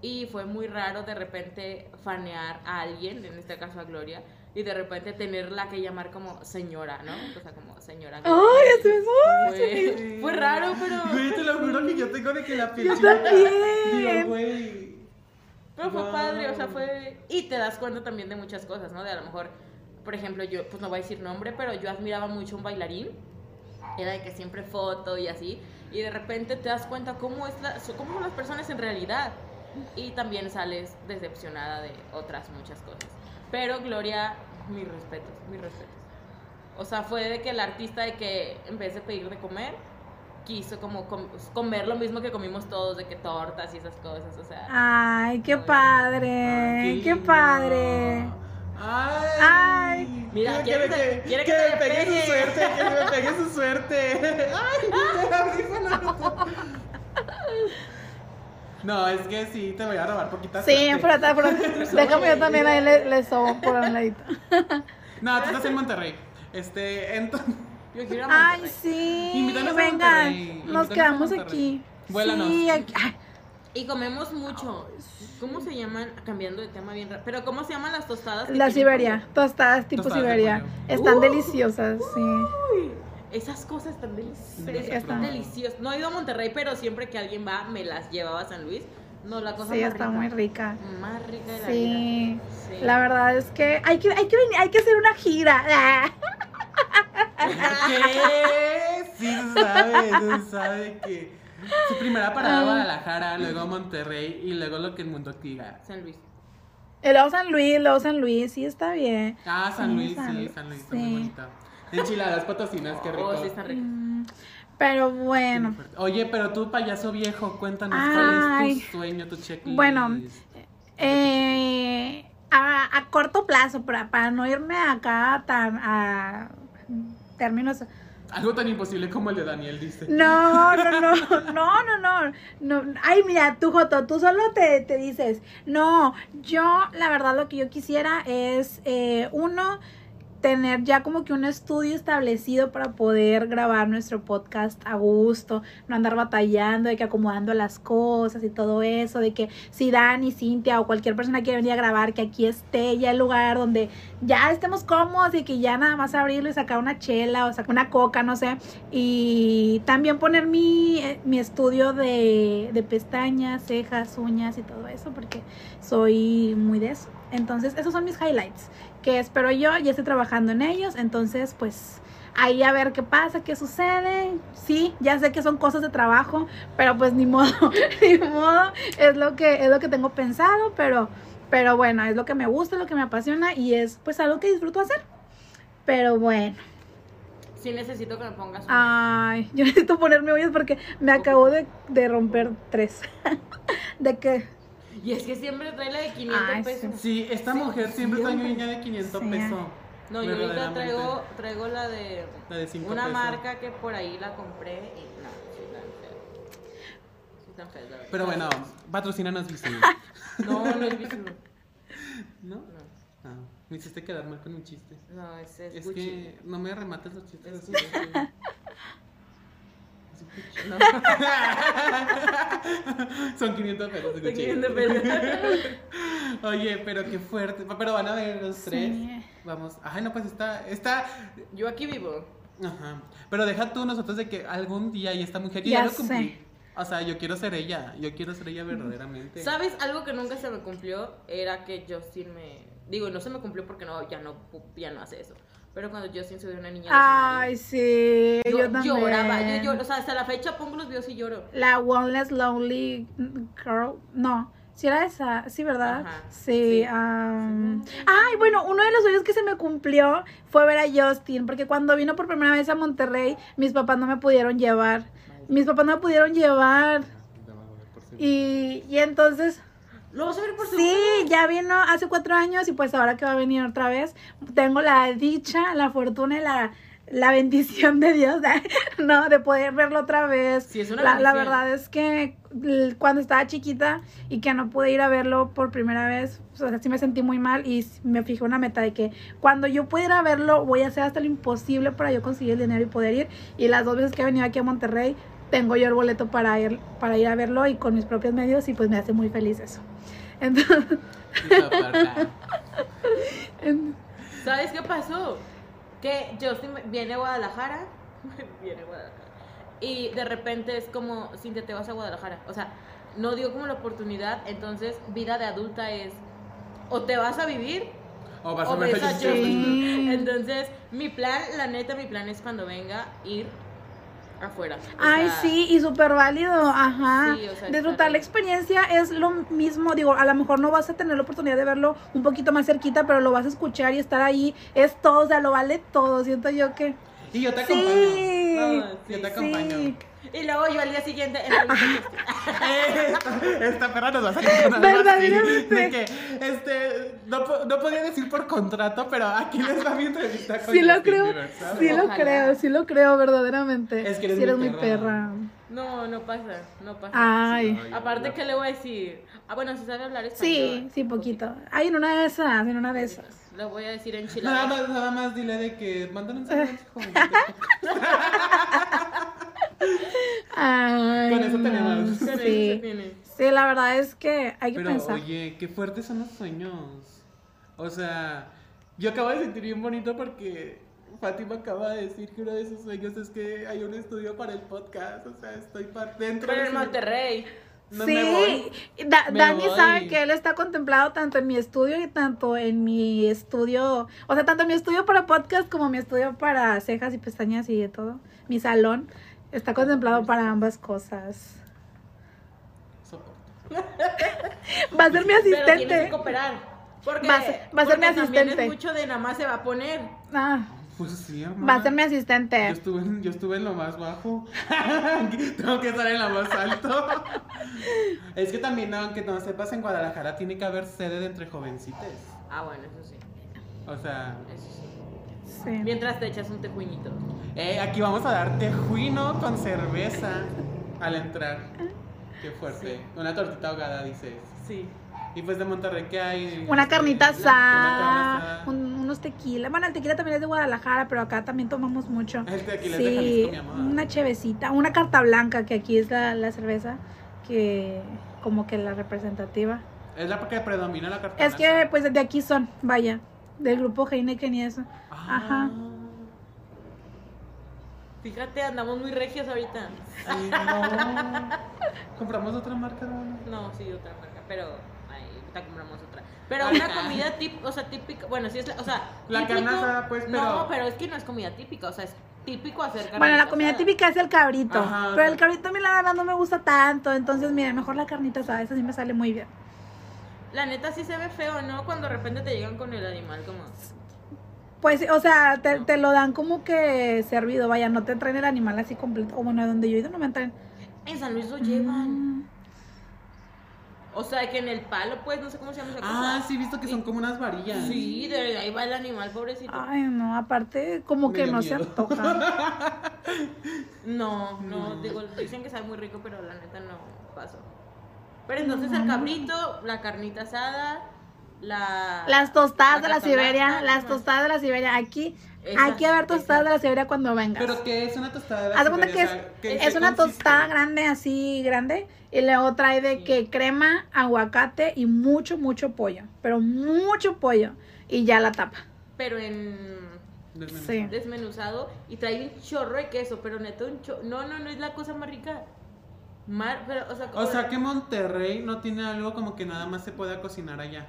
S3: Y fue muy raro de repente fanear a alguien, en este caso a Gloria, y de repente tenerla que llamar como señora, ¿no? O sea, como señora.
S1: Ay, esto es
S3: Fue, fue raro, pero,
S2: Güey, te lo juro que yo tengo de que la
S1: también.
S2: Digo, güey.
S3: pero fue
S2: Wow.
S3: padre, o sea, fue... Y te das cuenta también de muchas cosas, ¿no? De a lo mejor, por ejemplo, yo, pues no voy a decir nombre, pero yo admiraba mucho a un bailarín era de que siempre foto y así, y de repente te das cuenta cómo, es la, cómo son las personas en realidad, y también sales decepcionada de otras muchas cosas. Pero Gloria, mis respetos, mis respetos. O sea, fue de que el artista de que en vez de pedir de comer, quiso como com- comer lo mismo que comimos todos, de que tortas y esas cosas, o sea...
S1: Ay, qué
S2: Ay,
S1: padre, qué
S2: lindo.
S1: padre.
S2: Ay.
S3: Ay. Mira,
S2: Quiere
S3: quiere que-
S2: que,
S3: quiere
S2: que
S3: que
S2: me
S3: te
S2: pegue
S3: pegue.
S2: su suerte, que me pegue su suerte. Ay. No, es que sí, te voy a robar poquita
S1: Sí, por atrás. Déjame yo también ahí le, le sobo por un ladito.
S2: No, tú estás en Monterrey. Este, entonces.
S3: Yo quiero a
S1: Ay, sí.
S2: Invítanos a
S1: Venga,
S2: Monterrey,
S1: nos
S2: invítanos a
S1: quedamos
S2: Monterrey.
S1: aquí.
S2: Vuélanos.
S1: Sí, aquí. ay,
S3: Y comemos mucho. ¿Cómo se llaman? Cambiando de tema bien raro. Pero ¿cómo se llaman las tostadas? que
S1: La
S3: tienen
S1: Siberia, tostadas tipo
S2: Tostadas
S1: Siberia. Están
S3: Uh.
S1: deliciosas, sí.
S3: pollo? Esas cosas están deliciosas.
S2: Sí,
S3: Pero
S1: están.
S3: están deliciosas. No he ido a Monterrey, pero siempre que alguien va, me las llevaba a San Luis. No, la cosa
S1: Sí,
S3: más
S1: está
S3: rica.
S1: muy rica.
S3: Más rica de la
S1: Sí.
S3: vida. Sí.
S1: La verdad es que hay que, hay que venir, hay que hacer una gira.
S2: ¿Qué? Sí, se sabe, se sabe que. Su primera parada
S1: Ay.
S2: Guadalajara, luego Monterrey y luego lo que el mundo diga.
S3: San Luis.
S1: Luego San Luis, luego San Luis, sí está bien.
S2: Ah, San
S1: Sí,
S2: Luis,
S1: San
S2: sí,
S1: Luis,
S2: San Luis, está
S1: sí.
S2: muy bonito. Enchiladas potosinas, qué rico.
S3: Oh, sí, están ricas.
S1: Mm, Pero bueno,
S2: Oye, pero tú, payaso viejo, cuéntanos
S1: Ay.
S2: cuál es tu sueño, tu checklist.
S1: Bueno, eh, a, a corto plazo, para, para no irme acá tan a términos
S2: Algo tan imposible como el de Daniel dice.
S1: No, no, no, no, no, no, no. Ay, mira, tú, Joto, tú solo te, te dices, no, yo, la verdad, lo que yo quisiera es, eh, uno, tener ya como que un estudio establecido para poder grabar nuestro podcast a gusto, no andar batallando, de que acomodando las cosas y todo eso, de que si Dani, Cintia o cualquier persona quiere venir a grabar, que aquí esté ya el lugar donde ya estemos cómodos y que ya nada más abrirlo y sacar una chela o sacar una coca, no sé, y también poner mi, eh, mi estudio de, de pestañas, cejas, uñas y todo eso, porque soy muy de eso. Entonces, esos son mis highlights que espero yo, ya estoy trabajando en ellos, entonces pues ahí a ver qué pasa, qué sucede. Sí, ya sé que son cosas de trabajo, pero pues ni modo, ni modo, es lo que es lo que tengo pensado, pero pero bueno, es lo que me gusta, lo que me apasiona y es pues algo que disfruto hacer. Pero bueno.
S3: Sí necesito que me pongas uñas.
S1: Ay, yo necesito ponerme uñas porque me acabo de, de romper tres. ¿De qué?
S3: Y es que siempre trae la de 500
S1: Ay,
S3: pesos.
S2: Sí, esta
S3: Sí,
S2: mujer siempre trae niña de 500
S1: Sí.
S2: pesos.
S3: No, yo ahorita traigo, traigo la de
S2: La de 5
S3: una
S2: pesos.
S3: marca que por ahí la compré y no, sí tan fea. Sí tan fea, la.
S2: Pero bueno, patrocínanos Visu.
S3: No, no es Visu.
S2: ¿No?
S3: No,
S2: Ah, me hiciste quedar mal con un chiste.
S3: no, es, es,
S2: Es
S3: Gucci.
S2: que no me remates los chistes
S3: Es
S2: así.
S3: No.
S2: Son 500 pesos de
S3: Son
S2: Gucci.
S3: 500 pesos.
S2: Oye, pero qué fuerte. Pero van a ver los tres.
S1: Sí.
S2: Vamos. Ay, no, pues está. está
S3: Yo aquí vivo.
S2: Ajá. Pero deja tú nosotros de que algún día y esta mujer
S1: ya
S2: lo cumplí.
S1: sé.
S2: O sea, yo quiero ser ella. Yo quiero ser ella verdaderamente.
S3: ¿Sabes? Algo que nunca se me cumplió era que Justin me. Digo, no se me cumplió porque no, ya no, ya no hace eso. Pero cuando Justin se dio una niña.
S1: Ay, sí, yo,
S3: yo,
S1: también.
S3: lloraba. Yo, lloro, o sea, hasta la fecha pongo los videos y lloro.
S1: La One Less Lonely Girl. No. Sí era esa, sí, ¿verdad?
S3: Ajá,
S1: Sí.
S3: sí.
S1: am. Ay, bueno, uno de los sueños que se me cumplió fue ver a Justin, porque cuando vino por primera vez a Monterrey, mis papás no me pudieron llevar. Mis papás no me pudieron llevar. Y, y entonces,
S3: ¿Lo vas a ver por
S1: sí,
S3: segunda
S1: ya vino hace cuatro años y pues ahora que va a venir otra vez, tengo la dicha, la fortuna y la, la bendición de Dios, no, de poder verlo otra vez.
S3: Sí, es una
S1: la, la verdad es que cuando estaba chiquita y que no pude ir a verlo por primera vez, o sea, sí me sentí muy mal y me fijé una meta de que cuando yo pueda ir a verlo, voy a hacer hasta lo imposible para yo conseguir el dinero y poder ir. Y las dos veces que he venido aquí a Monterrey, tengo yo el boleto para ir, para ir a verlo y con mis propios medios y pues me hace muy feliz eso. Entonces, en-
S3: ¿Sabes qué pasó? Que Justin viene a Guadalajara. viene a Guadalajara. Y de repente es como, Cintia, te vas a Guadalajara. O sea, no dio como la oportunidad. Entonces, vida de adulta es o te vas a vivir
S2: O vas a ver.
S3: Entonces, mi plan, la neta, mi plan es cuando venga ir afuera.
S1: Ay,
S3: sea,
S1: sí, y súper válido, ajá.
S3: Sí, o sea,
S1: Disfrutar la experiencia es lo mismo, digo, a lo mejor no vas a tener la oportunidad de verlo un poquito más cerquita, pero lo vas a escuchar y estar ahí, es todo, o sea, lo vale todo, siento yo que...
S2: Y yo te
S1: Sí,
S2: acompaño. Yo
S3: sí,
S2: te acompaño.
S1: sí.
S3: Y luego yo al día siguiente Justin.
S2: esta, esta perra nos va a salir con algo así.
S1: Verdaderamente.
S2: De que, este, no, no podía decir por contrato, pero aquí les va mi entrevista con
S1: Sí lo
S2: Justin
S1: creo, sí lo
S3: Ojalá.
S1: creo, sí lo creo verdaderamente.
S2: Es que eres
S1: sí eres
S2: muy perra.
S1: perra.
S3: No, no pasa, no pasa.
S1: Ay,
S3: Aparte,
S2: no.
S3: ¿qué le voy a decir? Ah, bueno, si sabe hablar español.
S1: sí, sí, poquito. Ay, en una de esas, en una de esas.
S3: Le voy a decir
S2: Nada
S3: enchilada.
S2: más, nada más dile de que mandan un saludo. joven.
S1: Ay,
S2: Con eso tenemos.
S3: Con eso se
S1: Sí.
S3: tiene.
S1: sí, la verdad es que hay que
S2: Pero
S1: pensar.
S2: oye, qué fuertes son los sueños. O sea, yo acabo de sentir bien bonito porque Fátima acaba de decir que uno de sus sueños es que hay un estudio para el podcast. O sea, estoy par- dentro
S3: Pero
S2: de
S3: en Monterrey.
S2: No
S1: sí,
S2: me voy.
S1: Da-
S2: Me
S1: Dani
S2: voy.
S1: sabe que él está contemplado tanto en mi estudio y tanto en mi estudio, o sea, tanto en mi estudio para podcast como mi estudio para cejas y pestañas y de todo. Mi salón está contemplado para ambas cosas.
S2: Soporto.
S1: Va a ser mi
S3: Pero tienes que
S1: asistente.
S3: cooperar. Porque,
S1: Va a ser- va a ser
S3: porque
S1: mi
S3: también
S1: asistente.
S3: es mucho de nada más se va a poner.
S1: Ah,
S2: Pues sí, hermano.
S1: va a ser mi
S2: Yo
S1: asistente.
S2: estuve, en, yo estuve en lo más bajo. Tengo que estar en lo más alto. es que también, aunque no sepas, en Guadalajara tiene que haber sede de entre jovencites.
S3: Ah, bueno, eso sí.
S2: O sea,
S3: Eso sí.
S1: Sí.
S3: Mientras te echas un tejuinito.
S2: Eh, aquí vamos a dar tejuino con cerveza al entrar. Qué fuerte. Una tortita ahogada, dices.
S3: Sí.
S2: Y pues de Monterrey, ¿qué hay?
S1: Una carnita
S2: Este,
S1: asada,
S2: asada.
S1: un- unos tequila. Bueno, el tequila también es de Guadalajara, pero acá también tomamos mucho.
S2: El tequila es de Jalisco, mi amor.
S1: una chevecita, una carta blanca, que aquí es la, la cerveza que como que la representativa.
S2: Es la que predomina la carta
S1: Es que pues de aquí son, vaya, del grupo Heineken y eso.
S2: Ah.
S1: Ajá.
S3: Fíjate, andamos muy regios ahorita.
S2: Sí, no. Compramos otra marca, hermano.
S3: No, sí, otra marca, pero ahorita compramos otra. Pero una comida típica, o sea, típica, bueno, sí es la, o sea,
S2: La
S3: típico-
S2: pues, pero-
S3: No, pero es que no es comida típica, o sea, es típico hacer carne
S1: Bueno, la comida típica es el cabrito,
S2: Ajá,
S1: pero el cabrito a mí la verdad no me gusta tanto, entonces miren, mejor la carnita asada, esa sí me sale muy bien.
S3: La neta sí se ve feo, ¿no? Cuando de repente te llegan con el animal como...
S1: Pues, o sea, te, te lo dan como que servido, vaya, no te traen el animal así completo. O bueno, donde yo he ido no me traen.
S3: En San Luis lo llevan.
S1: Mm.
S3: O sea, que en el palo, pues, no sé cómo se llama esa
S2: Ah,
S3: cosa.
S2: sí, he visto que son como unas varillas.
S3: Sí, de ahí va el animal, pobrecito.
S1: Ay, no, aparte, como
S2: Me
S1: que
S2: dio
S1: no se
S2: miedo.
S1: antoja.
S3: No, no, digo, dicen que sabe muy rico, pero la neta no pasó. Pero entonces el cabrito, la carnita asada, la...
S1: Las tostadas de la Siberia, las tostadas de la Siberia. Aquí Hay que ver tostadas
S3: esas.
S1: de la Siberia cuando vengas.
S2: ¿Pero qué es una tostada? de la
S1: Haz cuenta que es,
S2: O sea, ¿qué-
S1: es una
S2: consiste?
S1: tostada grande, así grande, y luego trae de
S3: Sí.
S1: que crema, aguacate y mucho, mucho pollo. Pero mucho pollo. Y ya la tapa.
S3: Pero en
S2: Desmenuzado.
S1: Sí.
S3: desmenuzado y trae un chorro de queso, pero neta un chorro... No, no, no es la cosa más rica. Mar, pero, o sea,
S2: O sea que Monterrey no tiene algo como que nada más se pueda cocinar allá.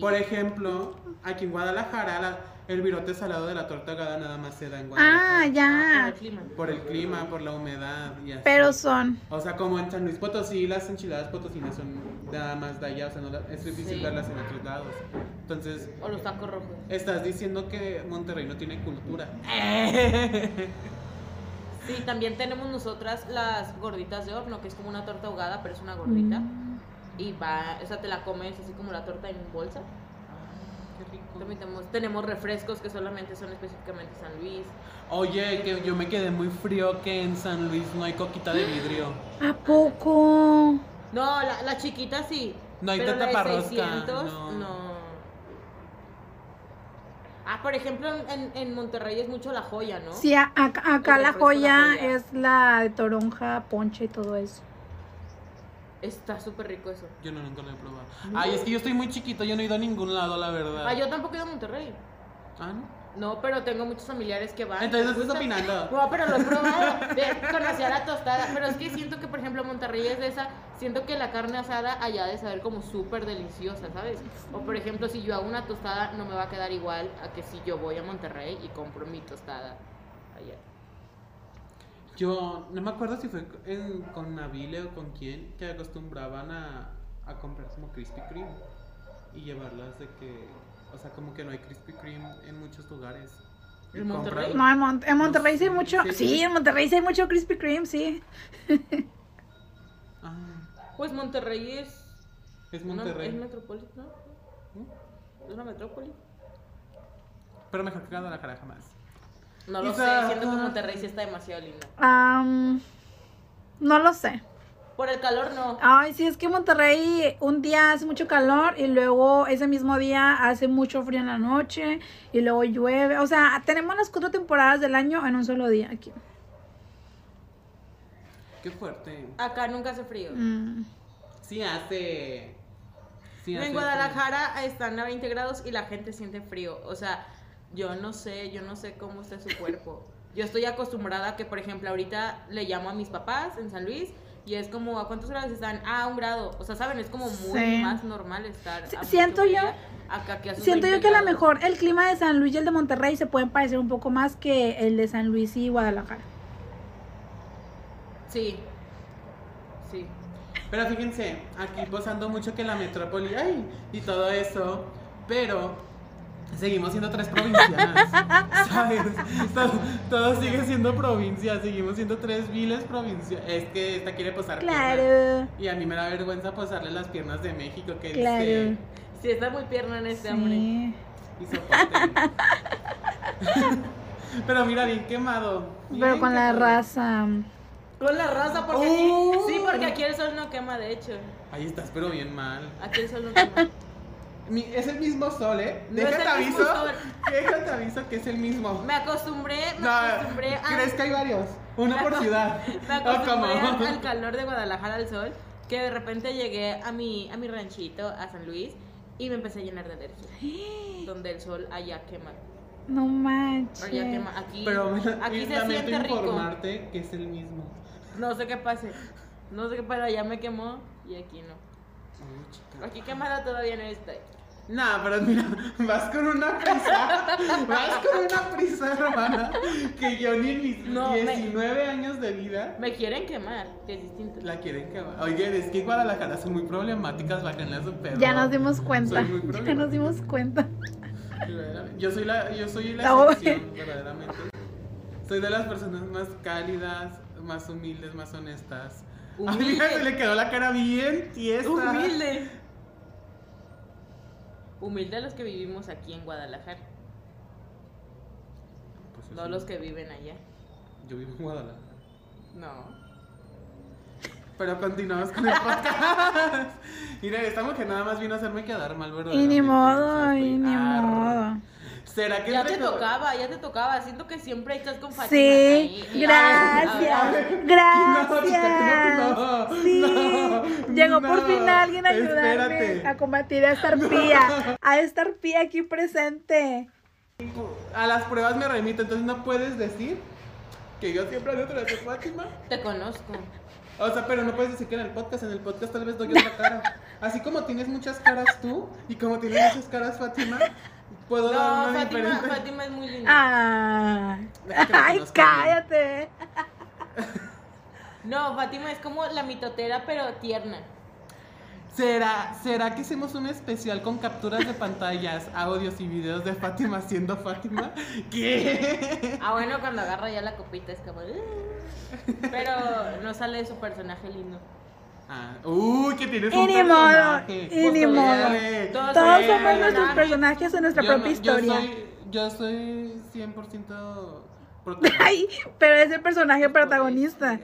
S2: Por ejemplo, aquí en Guadalajara la- el virote salado de la torta ahogada nada más se da en
S1: Ah,
S2: Guadalajara.
S3: Ah, por
S1: ya.
S3: el clima.
S2: Por el clima, por la humedad y así.
S1: Pero son.
S2: O sea, como en San Luis Potosí, las enchiladas potosinas son nada más de allá, o sea, no la- es difícil
S3: Sí.
S2: verlas en otros lados. Entonces,
S3: O los tacos rojos.
S2: estás diciendo que Monterrey no tiene cultura.
S3: Sí, también tenemos nosotras las gorditas de horno, que es como una torta ahogada, pero es una gordita.
S1: Mm.
S3: Y va, esa te la comes así como la torta en bolsa.
S2: Qué rico.
S3: También tenemos, tenemos refrescos que solamente son específicamente San Luis.
S2: Oye, que yo me quedé muy frío que en San Luis no hay coquita de vidrio.
S1: ¿A poco?
S3: No, la, la chiquita sí.
S2: No hay
S3: pero la de
S2: taparrosca,
S3: 600,
S2: no.
S3: no. Ah, por ejemplo, en, en Monterrey es mucho la joya, ¿no?
S1: Sí, a- acá, acá la
S3: refresco, la
S1: joya
S3: joya.
S1: es la de toronja, ponche y todo eso.
S3: Está súper rico eso.
S2: Yo no, nunca lo he probado. Ay, es que yo estoy muy chiquito, yo no he ido a ningún lado, la verdad.
S3: Ah, yo tampoco he ido a Monterrey.
S2: Ah, ¿no?
S3: No, pero tengo muchos familiares que van.
S2: Entonces
S3: ¿Les
S2: estás opinando.
S3: No, pero lo he probado. Conocí a la tostada. Pero es que siento que, por ejemplo, Monterrey es de esa. Siento que la carne asada allá de saber como súper deliciosa, ¿sabes? O, por ejemplo, si yo hago una tostada, no me va a quedar igual a que si yo voy a Monterrey y compro mi tostada allá.
S2: Yo no me acuerdo si fue en- con Nabile o con quién que acostumbraban a, a comprar como Krispy Kreme y llevarlas de que, o sea, como que no hay Krispy Kreme en muchos lugares.
S3: ¿En Monterrey?
S1: No, en, Mon- en Monterrey sí hay mucho.
S2: Sí.
S1: Sí, en Monterrey sí hay mucho Krispy Kreme, sí.
S2: Ah,
S3: Pues Monterrey es.
S2: es
S3: una-
S2: Monterrey.
S3: es metrópoli, ¿no?
S2: ¿Mm?
S3: Es una metrópoli.
S2: Pero mejor que Guadalajara jamás.
S3: No lo
S2: Quizá-
S3: sé, siento que Monterrey sí está demasiado lindo.
S1: Am, no lo sé.
S3: Por el calor no.
S1: Ay, sí, es que Monterrey un día hace mucho calor y luego ese mismo día hace mucho frío en la noche y luego llueve. O sea, tenemos las cuatro temporadas del año en un solo día aquí.
S2: Qué fuerte.
S3: Acá nunca hace frío.
S1: Mm.
S2: Sí hace. Sí hace
S3: en
S2: frío.
S3: Guadalajara están a 20 grados y la gente siente frío. O sea, yo no sé, yo no sé cómo está su cuerpo. Yo estoy acostumbrada a que, por ejemplo, ahorita le llamo a mis papás en San Luis y es como, ¿a cuántos grados están? Ah, un grado. O sea, ¿saben? Es como muy
S1: Sí.
S3: más normal estar.
S1: Sí,
S3: a
S1: siento yo-
S3: Acá que hace
S1: Siento yo
S3: 20
S1: que a lo mejor el clima de San Luis y el de Monterrey se pueden parecer un poco más que el de San Luis y Guadalajara.
S3: Sí. Sí.
S2: Pero fíjense, aquí posando mucho que la metrópoli, ay, y todo eso, pero seguimos siendo tres provincias, ¿sabes? Todo, todo sigue siendo provincia, seguimos siendo tres viles provincias. Es que esta quiere posar pierna.
S1: Claro,
S2: Y a mí me da vergüenza posarle las piernas de México, que
S1: claro.
S2: dice,
S3: Sí, está muy pierna en este hombre.
S1: Sí.
S2: y soporten. Pero mira, bien quemado.
S1: Pero con la raza.
S3: Con la raza, porque
S2: Uh.
S3: aquí. Sí, porque aquí el sol no quema, de hecho.
S2: Ahí estás, pero bien mal.
S3: Aquí el sol no quema.
S2: Mi- es el mismo sol, ¿eh?
S3: No
S2: Déjate aviso. Déjate aviso que es el mismo.
S3: Me acostumbré, me
S2: No,
S3: acostumbré a.
S2: ¿crees que hay varios? Uno
S3: Me
S2: por ciudad.
S3: Me acostumbré al, al calor de Guadalajara al sol, que de repente llegué a mi, a mi ranchito, a San Luis, y me empecé a llenar de energía. Donde el sol allá quema.
S1: No
S3: Allá
S1: manches.
S3: quema. Aquí,
S2: Pero
S3: aquí se siente rico.
S2: informarte que es el mismo.
S3: No sé qué pase. No sé qué pasa, allá me quemó y aquí no.
S2: Chica.
S3: Aquí quemada todavía no estoy.
S2: Nah, pero mira, vas con una prisa, vas con una prisa, hermana, que yo ni en mis
S3: No, me-
S2: 19 años de vida
S3: Me quieren quemar, que es distinto.
S2: la quieren quemar. Oye, es que en Guadalajara son muy problemáticas, bájenle a su pedo.
S1: Ya nos dimos cuenta.
S2: Soy muy
S1: Ya nos dimos cuenta.
S2: Yo soy la, yo soy la
S1: No,
S2: excepción, verdaderamente. Soy de las personas más cálidas, más humildes, más honestas. A mi hija
S3: Humilde.
S2: se le quedó la cara bien tiesa.
S3: Humilde. Humilde a los que vivimos aquí en Guadalajara,
S2: Pues
S3: no los que viven allá.
S2: Yo vivo en Guadalajara.
S3: No.
S2: Pero continuamos con el podcast. Mira, esta mujer nada más vino a hacerme quedar mal, ¿verdad?
S1: Y ni modo, y ni modo.
S2: ¿Será que
S3: Ya te tocaba, ya te tocaba. Siento que siempre estás con Fátima.
S1: Sí,
S3: ahí.
S1: Gracias,
S3: a ver,
S1: gracias.
S2: no, no,
S1: Sí,
S2: no,
S1: llegó por fin alguien a ayudarme
S2: espérate.
S1: a combatir a esta arpía, a esta arpía aquí presente.
S2: A las pruebas me remito, entonces no puedes decir que yo siempre ando tras de Fátima.
S3: Te conozco.
S2: O sea, pero no puedes decir que en el podcast, en el podcast tal vez doy otra cara. Así como tienes muchas caras tú y como tienes muchas caras Fátima, puedo
S3: No,
S2: dar una
S3: Fátima,
S2: diferente.
S3: Fátima es muy linda.
S1: Ah. Ay, cállate.
S3: No, Fátima es como la mitotera, pero tierna.
S2: ¿Será, ¿Será que hacemos un especial con capturas de pantallas, audios y videos de Fátima siendo Fátima? ¿Qué?
S3: Ah, bueno, cuando agarra ya la copita es como. Pero no sale su personaje lindo.
S2: Ah, uy, que tienes
S1: Y
S2: un
S1: ni modo,
S2: personaje.
S1: y ni
S2: Pues,
S1: modo.
S3: Todos
S1: somos nuestros
S3: personajes.
S1: en nuestra
S2: Yo no-
S1: propia historia.
S2: Yo soy, yo soy 100% protagonista.
S1: Ay, pero es el personaje protagonista.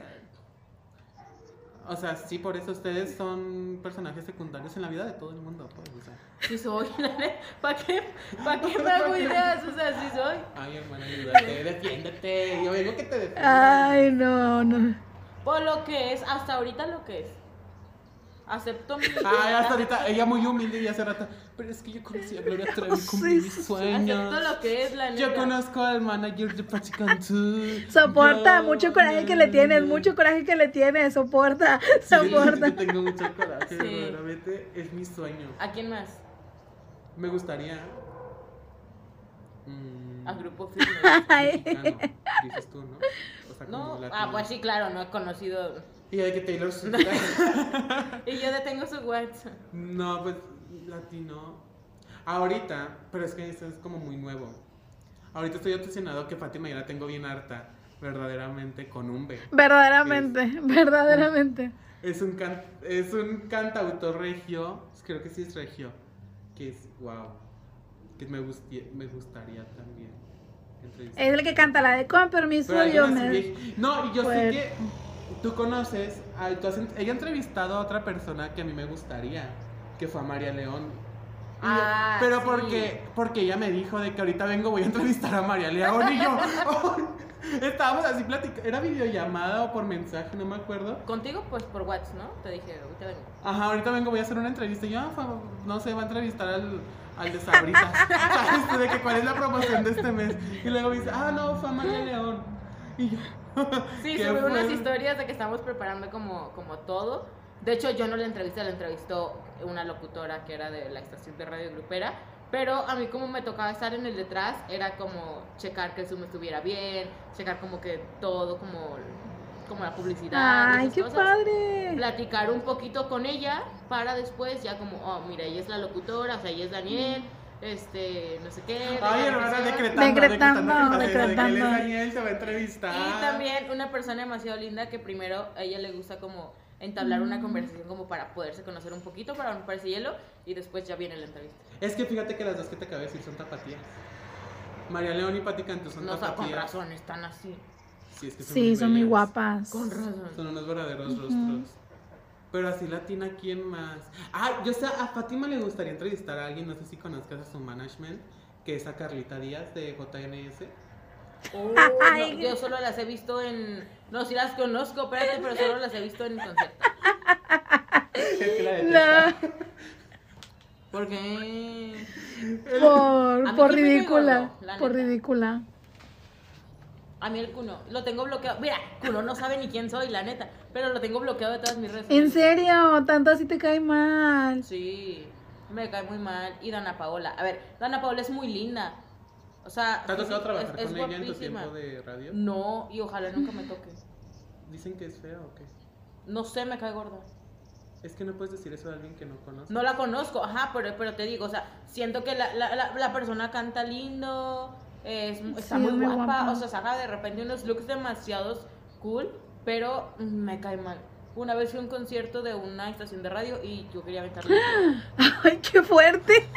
S2: O sea, sí, por eso ustedes son personajes secundarios en la vida de todo el mundo. pues, o sea.
S3: Sí soy, ¿para qué, ¿para qué me hago ideas? O sea, sí soy.
S2: Ay, hermana, ayúdate, defiéndete. Yo vengo que te defienda.
S1: Ay, no, no.
S3: Por lo que es, hasta ahorita lo que es. Acepto mi.
S2: Ay, hasta ahorita, ella muy humilde y hace rato. Pero es que yo conocí a Gloria Trevi con
S1: Sí,
S2: mis
S1: sí, sí.
S2: sueños.
S3: Acepto lo que es, la neta.
S2: Yo conozco al manager de Practicantú.
S1: Soporta,
S2: Yo-
S1: mucho coraje que le tienes, mucho coraje que le tienes, soporta,
S2: Sí,
S1: soporta.
S2: yo tengo mucho coraje,
S3: Sí.
S2: verdaderamente es mi sueño.
S3: ¿A quién más?
S2: Me gustaría. mm,
S3: A Grupo Firme.
S2: Mexicano, dices tú, ¿no? O sea,
S3: No, ah, pues sí, claro, no he conocido.
S2: Y de que Taylor Swift.
S3: Y yo detengo su WhatsApp.
S2: no, pues latino. Ahorita, pero es que eso es como muy nuevo. Ahorita estoy obsesionado que Fátima ya la tengo bien harta, verdaderamente, con un B.
S1: Verdaderamente, verdaderamente.
S2: Es un, can- es un cantautor regio, creo que sí es regio, que es wow, que me, gusti- me gustaría también entrevistar.
S1: Es el que canta la de con permiso
S2: Pero
S1: yo me...
S2: No, y yo
S1: Pues-
S2: sé que tú conoces, a- tú has ella ha entrevistado a otra persona que a mí me gustaría, que fue a María León. Y yo-
S3: Ah,
S2: pero
S3: sí.
S2: porque, porque ella me dijo de que ahorita vengo, voy a entrevistar a María León y yo, "Ay". estábamos así platicando, era videollamada o por mensaje, no me acuerdo.
S3: Contigo, pues por WhatsApp, ¿no? Te dije, ahorita vengo.
S2: Ajá, ahorita vengo, voy a hacer una entrevista. Y yo, ah, no sé, va a entrevistar al, al de Sabritas. ¿Sabes? De que cuál es la promoción de este mes. Y luego me dice, ah, no, fue a María León. Y yo,
S3: Sí,
S2: ¿qué
S3: subí
S2: fue?
S3: unas historias de que estamos preparando como, como todo. De hecho, yo no la entrevisté, la entrevistó una locutora que era de la estación de radio grupera. Pero a mí como me tocaba estar en el detrás, era como checar que el Zoom estuviera bien, checar como que todo, como, como la publicidad.
S1: Ay, qué
S3: cosas.
S1: padre.
S3: Platicar un poquito con ella para después ya como, oh, mira, ella es la locutora, o sea, ella es Daniel, este, no sé qué.
S2: Ay, hermana, decretando,
S1: Decretando,
S2: decretando, de. Daniel, se va a entrevistar.
S3: Y también una persona demasiado linda que primero a ella le gusta como entablar
S1: Mm.
S3: una conversación como para poderse conocer un poquito, para romperse hielo y después ya viene la entrevista.
S2: Es que fíjate que las dos que te acabo de decir son tapatías. María León y Pati Cantú son
S3: No, con razón, están así.
S2: Sí, es que son
S1: Sí, son muy guapas.
S3: Con razón.
S2: Son unos verdaderos rostros. Pero así latina, ¿quién más? Ah, yo sé, a Fátima le gustaría entrevistar a alguien, no sé si conozcas a su management, que es a Carlita Díaz de JNS.
S3: Oh, no, yo solo las he visto en. No, sí las conozco, espérate, pero solo las he visto en concierto.
S2: Es que la detesta.
S1: No,
S3: Porque.
S1: por,
S3: mí
S1: por ridícula,
S3: gordo,
S1: por
S3: neta.
S1: ridícula.
S3: A mí el Cuno, lo tengo bloqueado. Mira, Cuno no sabe ni quién soy, la neta. Pero lo tengo bloqueado de todas mis redes.
S1: ¿En serio? ¿Tanto así te cae mal?
S3: Sí, me cae muy mal. Y Dana Paola. A ver, Dana Paola es muy linda. O sea,
S2: ¿Te ha tocado
S3: es-
S2: trabajar
S3: es
S2: con ella en tu tiempo de radio?
S3: No, y ojalá nunca me toque.
S2: Dicen que es fea o qué.
S3: No sé, me cae gorda.
S2: Es que no puedes decir eso de alguien que no conoces.
S3: No la conozco, ajá, pero, pero te digo, o sea, siento que la, la, la, la persona canta lindo, es, está
S1: Sí,
S3: muy guapa,
S1: guapa.
S3: o sea, saca de repente unos looks demasiaados cool, pero me cae mal. Una vez fui a un concierto de una estación de radio y yo quería aventarle.
S1: Ay, qué fuerte.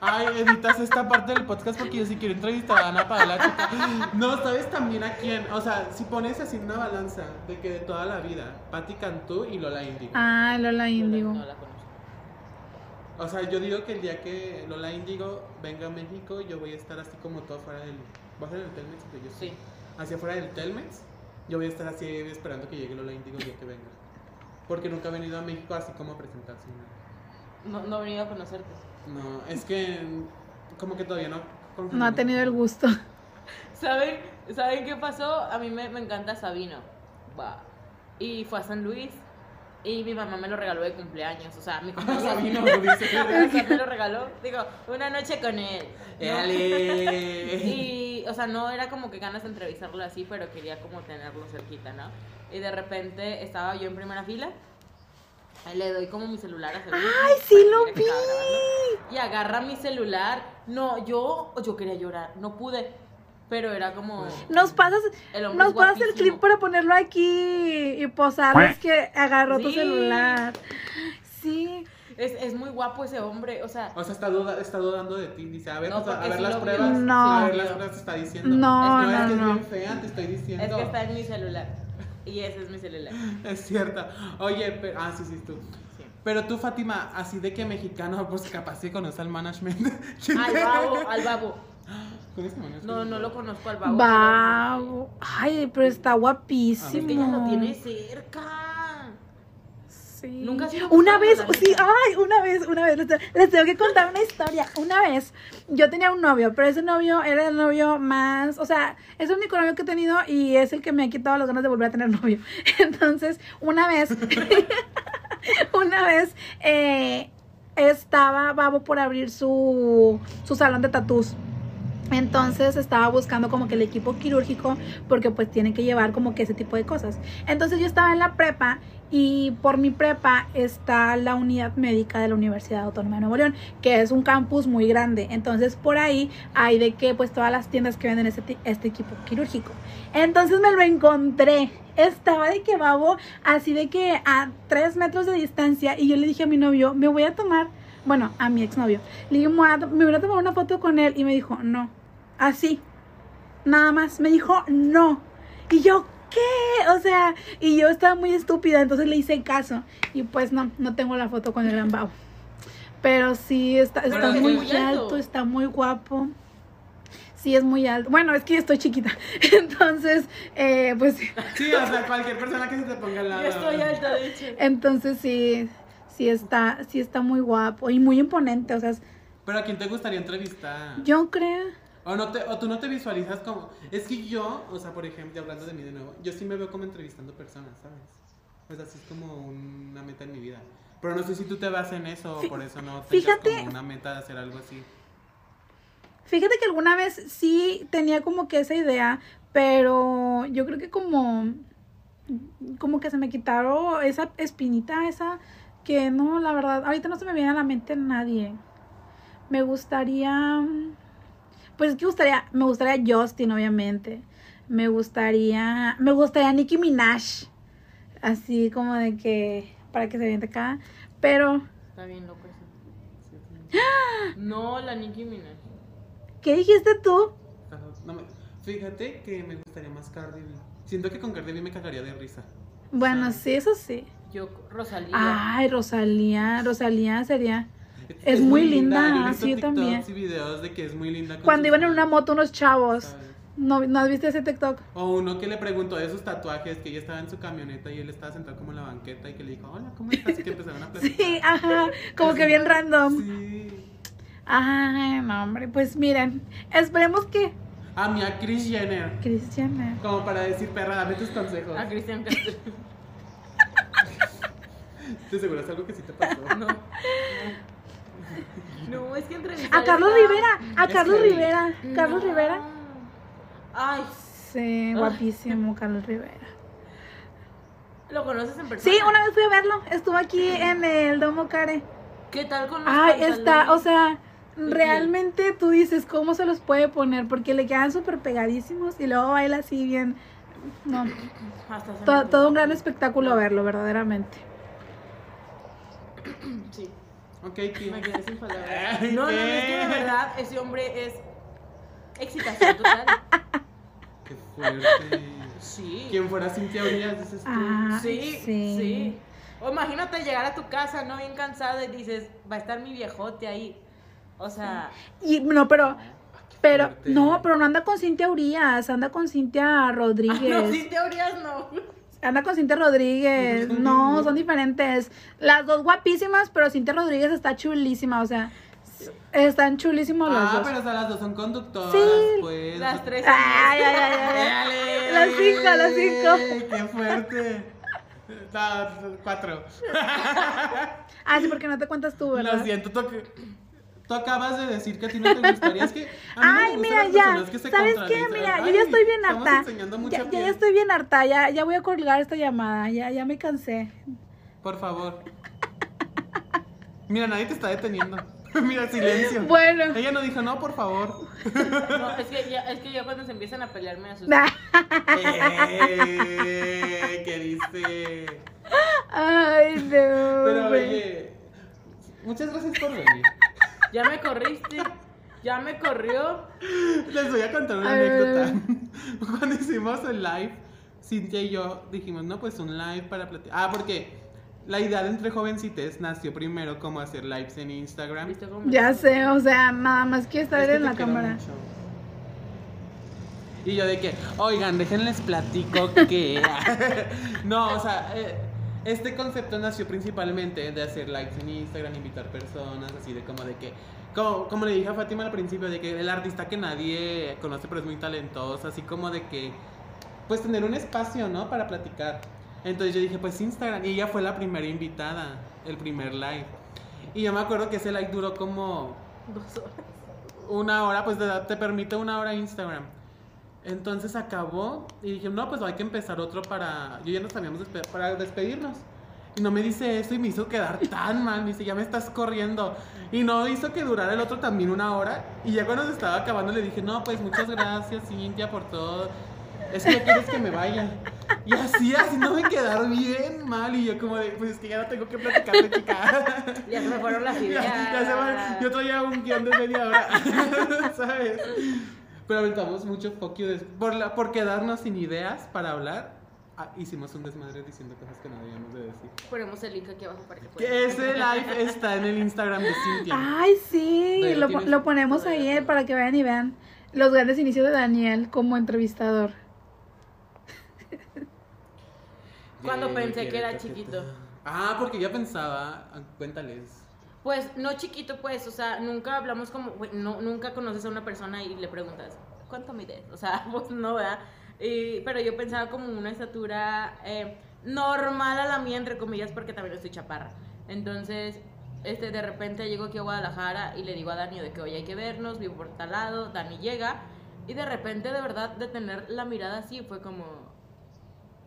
S2: Ay, editas esta parte del podcast porque yo sí quiero entrevistar a Ana Paola, chica. No, ¿sabes también a quién? O sea, si pones así una balanza de que de toda la vida, Patti Cantú y Lola Indigo.
S1: Ah, Lola Índigo.
S3: No la.
S2: O sea, yo digo que el día que Lola Indigo venga a México, yo voy a estar así como todo afuera del... ¿Va a ser en el Telmex? Yo
S3: Sí.
S2: sí. Hacia afuera del Telmex, yo voy a estar así esperando que llegue Lola Indigo el día que venga. Porque nunca ha venido a México así como a presentarse. ¿no?
S3: No, no he venido a conocerte.
S2: No, es que como que todavía no...
S1: No ha tenido el gusto.
S3: ¿Saben, ¿Saben qué pasó? A mí me, me encanta Sabino. Va. Y fue a San Luis. Y mi mamá me lo regaló de cumpleaños. O sea, mi cumpleaños.
S2: Sabino, dice.
S3: O sea, me lo regaló. Digo, una noche con él. ¿no? Y, o sea, no era como que ganas de entrevistarlo así, pero quería como tenerlo cerquita, ¿no? Y de repente estaba yo en primera fila. Le doy como mi celular a Sabino.
S1: Ay, sí lo vi.
S3: Y agarra mi celular. No, yo, yo quería llorar. No pude. Pero era como.
S1: Nos pasas,
S3: El
S1: nos pasas el clip para ponerlo aquí y posar. Es que agarró tu celular. Sí.
S3: Es, es muy guapo ese hombre. O sea,
S2: O sea, está, duda, está dudando de ti. Dice, a ver,
S3: No,
S2: pues, a, ver
S3: sí
S2: las pruebas.
S1: No.
S2: A ver las pruebas te está diciendo.
S1: No,
S2: es que,
S1: no,
S2: es que
S1: no.
S2: es bien fea, te estoy diciendo.
S3: es que está en mi celular. Y ese es mi celular.
S2: Es cierto. Oye, pero, ah, sí, sí, tú.
S3: Sí.
S2: Pero tú, Fátima, así de que mexicano, pues capaz sí conoce al management. ¿Quién
S3: Al babo, al babo.
S2: ¿Conoces al management?
S3: No, no lo conozco al babo.
S1: Wow. Ay, pero está guapísimo.
S3: Es que ella lo tiene cerca.
S1: Sí.
S3: Nunca
S1: Una vez, sí, ay, una vez, una vez, les tengo que contar una historia. Una vez, yo tenía un novio, pero ese novio era el novio más, o sea, es el único novio que he tenido y es el que me ha quitado las ganas de volver a tener novio. Entonces, una vez, una vez, eh, estaba Babo por abrir su, su salón de tatús. Entonces estaba buscando como que el equipo quirúrgico porque pues tienen que llevar como que ese tipo de cosas. Entonces yo estaba en la prepa y por mi prepa está la unidad médica de la Universidad Autónoma de Nuevo León, que es un campus muy grande. Entonces por ahí hay de que pues todas las tiendas que venden este, este equipo quirúrgico. Entonces me lo encontré. Estaba de que babo así de que a tres metros de distancia y yo le dije a mi novio, me voy a tomar, bueno, a mi exnovio, le dije, me voy a tomar una foto con él y me dijo, no, así, nada más, me dijo, no. Y yo, ¿qué? O sea, y yo estaba muy estúpida, entonces le hice caso. Y pues no, no tengo la foto con el ambao. Pero sí, está, está
S2: Pero es
S1: muy,
S2: muy
S3: alto.
S1: alto, está muy guapo. Sí, es muy alto. Bueno, es que yo estoy chiquita. Entonces, eh, pues,
S2: Sí, o sea, cualquier persona que se te ponga al lado.
S3: Yo estoy alta, de hecho.
S1: entonces sí, sí está, sí está muy guapo y muy imponente. O sea, es-
S2: Pero a quién te gustaría entrevistar?
S1: yo creo.
S2: O, no te, o tú no te visualizas como... Es que yo, o sea, por ejemplo, hablando de mí de nuevo, yo sí me veo como entrevistando personas, ¿sabes? Pues así es como una meta en mi vida. Pero no sé si tú te vas en eso o por eso no
S1: fíjate-
S2: como una meta de hacer algo así.
S1: Fíjate que alguna vez sí tenía como que esa idea, pero yo creo que como como que se me quitaron esa espinita, esa que no, la verdad, ahorita no se me viene a la mente nadie. Me gustaría pues es que gustaría, me gustaría Justin obviamente. Me gustaría, me gustaría Nicki Minaj. así como de que para que se viente acá, pero
S3: Está bien loco eso. No, la Nicki Minaj.
S1: ¿qué dijiste tú?
S2: No me- fíjate que me gustaría más Cardi B. Siento que con Cardi B me cagaría de risa.
S1: Bueno,
S2: Sí.
S1: sí, eso sí.
S3: Yo, Rosalía.
S1: Ay, Rosalía, Rosalía sería Es muy linda,
S2: Yo he visto
S1: sí, yo
S2: TikToks
S1: también.
S2: y videos de que es muy linda.
S1: cuando iban en una moto unos chavos.
S2: ¿sabes?
S1: ¿No, ¿No has visto ese TikTok?
S2: O uno que le preguntó de sus tatuajes, que ella estaba en su camioneta y él estaba sentado como en la banqueta y que le dijo, hola, ¿cómo estás? Y que empezaron a platicar.
S1: Sí, ajá, como que bien random.
S2: Sí.
S1: Ay, no, hombre, pues miren, esperemos que
S2: A mí, a Chris Jenner.
S1: Cristiana.
S2: Como para decir, perra, dame tus consejos.
S3: A Cristian Castro.
S2: Te seguro es algo que sí te pasó.
S3: No. No, es que entrevistar
S1: A Carlos
S3: está-
S1: Rivera, a
S2: Es
S1: Carlos. Rivera, Carlos
S3: No.
S1: Rivera.
S3: Ay,
S1: Sí, guapísimo, Carlos Rivera.
S3: ¿lo conoces en persona?
S1: Sí, una vez fui a verlo, estuvo aquí en el Domo Care.
S3: ¿Qué tal con los
S1: Ay, está, o sea, realmente tú dices cómo se los puede poner, porque le quedan súper pegadísimos y luego baila así bien. No,
S3: Hasta se
S1: to-
S3: me-
S1: todo un gran espectáculo verlo, verdaderamente.
S3: Sí,
S2: Ok, tío.
S3: me quedé sin palabras.
S2: Ay,
S3: No, no, no, es que de verdad ese hombre es excitación total.
S2: Qué fuerte.
S3: Sí.
S2: Quien fuera Cintia Urias, dices tú.
S1: Ah,
S3: Sí,
S1: sí.
S3: sí. O imagínate llegar a tu casa, ¿no? Bien cansada y dices, va a estar mi viejote ahí. O sea,
S1: Y no, pero, pero,
S2: fuerte.
S1: no, pero no anda con Cintia Urias, anda con Cintia Rodríguez.
S3: no, sin teorías no.
S1: Anda con Cintia Rodríguez. No, son diferentes. Las dos guapísimas, pero Cintia Rodríguez está chulísima, o sea, están chulísimos los
S2: Ah,
S1: dos.
S2: pero o sea, las dos son conductoras,
S1: Sí.
S2: pues.
S3: Las tres.
S1: Ay, ay, ay, ay.
S2: ¡Dale!
S1: Las cinco, las cinco.
S2: ¡Qué fuerte! No, cuatro.
S1: Ah, sí, porque no te cuentas tú, ¿verdad?
S2: Lo siento, tú, tú acabas de decir que a ti no te gustaría. Es que. A mí no me
S1: Ay, mira, ya.
S2: personas que se
S1: ¿Sabes qué? Mira, yo ya estoy bien harta.
S2: enseñando mucha
S1: Ya, ya,
S2: piel.
S1: ya estoy bien harta. Ya, ya voy a colgar esta llamada. Ya, ya me cansé.
S2: Por favor. Mira, nadie te está deteniendo. Mira, silencio.
S1: Bueno.
S2: Ella no dijo, no, por favor.
S3: No, es que ya, es que ya cuando se empiezan a pelear me asusta.
S2: Eh, ¿Qué dice?
S1: Ay, no.
S2: Pero oye, muchas gracias por venir.
S3: Ya me corriste. Ya me corrió.
S2: Les voy a contar una
S1: A ver.
S2: anécdota. Cuando hicimos el live, Cintia y yo dijimos, no, pues un live para platicar. Ah, porque la idea de Entre Jovencites nació primero como hacer lives en Instagram.
S3: ¿Viste cómo me-
S1: Ya sé, o sea, nada más quiero estar
S2: Es que
S1: en la cámara.
S2: mucho. Y yo de que, oigan, déjenles platico que... no, o sea, eh, este concepto nació principalmente de hacer likes en Instagram, invitar personas, así de como de que... Como, como le dije a Fátima al principio, de que el artista que nadie conoce pero es muy talentoso, así como de que... Pues tener un espacio, ¿no? Para platicar. Entonces yo dije, pues Instagram. Y ella fue la primera invitada, el primer live. Y yo me acuerdo que ese live duró como
S3: Dos horas.
S2: una hora, pues te, te permite una hora Instagram. Entonces acabó y dije, no, pues hay que empezar otro para. Yo ya nos habíamos despe- para despedirnos. Y no me dice eso y me hizo quedar tan mal. Me dice, ya me estás corriendo. Y no hizo que durara el otro también una hora. Y ya cuando se estaba acabando le dije, no, pues muchas gracias, Cintia, por todo. Es que ya quieres que me vaya. Y así, así no me quedar bien mal. Y yo, como de, pues es que ya no tengo que platicar de chica.
S3: Ya se me fueron las
S2: Ya,
S3: ideas.
S2: ya se va. Yo traía un guion de media hora. ¿Sabes? Pero aventamos mucho fuck you por, la- por quedarnos sin ideas para hablar. ah, hicimos un desmadre diciendo cosas que no debíamos de decir.
S3: Ponemos el link aquí abajo para que puedan.
S2: Que ese live está en el Instagram de Cintia.
S1: Ay, sí,
S2: lo
S1: lo, ponemos ahí eh, para que vean y vean los grandes inicios de Daniel como entrevistador.
S3: Cuando pensé que era chiquito.
S2: Ah, porque yo pensaba. ah, Cuéntales.
S3: Pues no chiquito, pues, o sea, nunca hablamos como, no, nunca conoces a una persona y le preguntas, ¿cuánto mides? O sea, pues no, ¿verdad? Pero yo pensaba como una estatura eh, normal a la mía, entre comillas, porque también estoy chaparra. Entonces, este, de repente llego aquí a Guadalajara y le digo a Dani de que hoy hay que vernos, vivo por tal lado, Dani llega y de repente, de verdad, de tener la mirada así, fue como,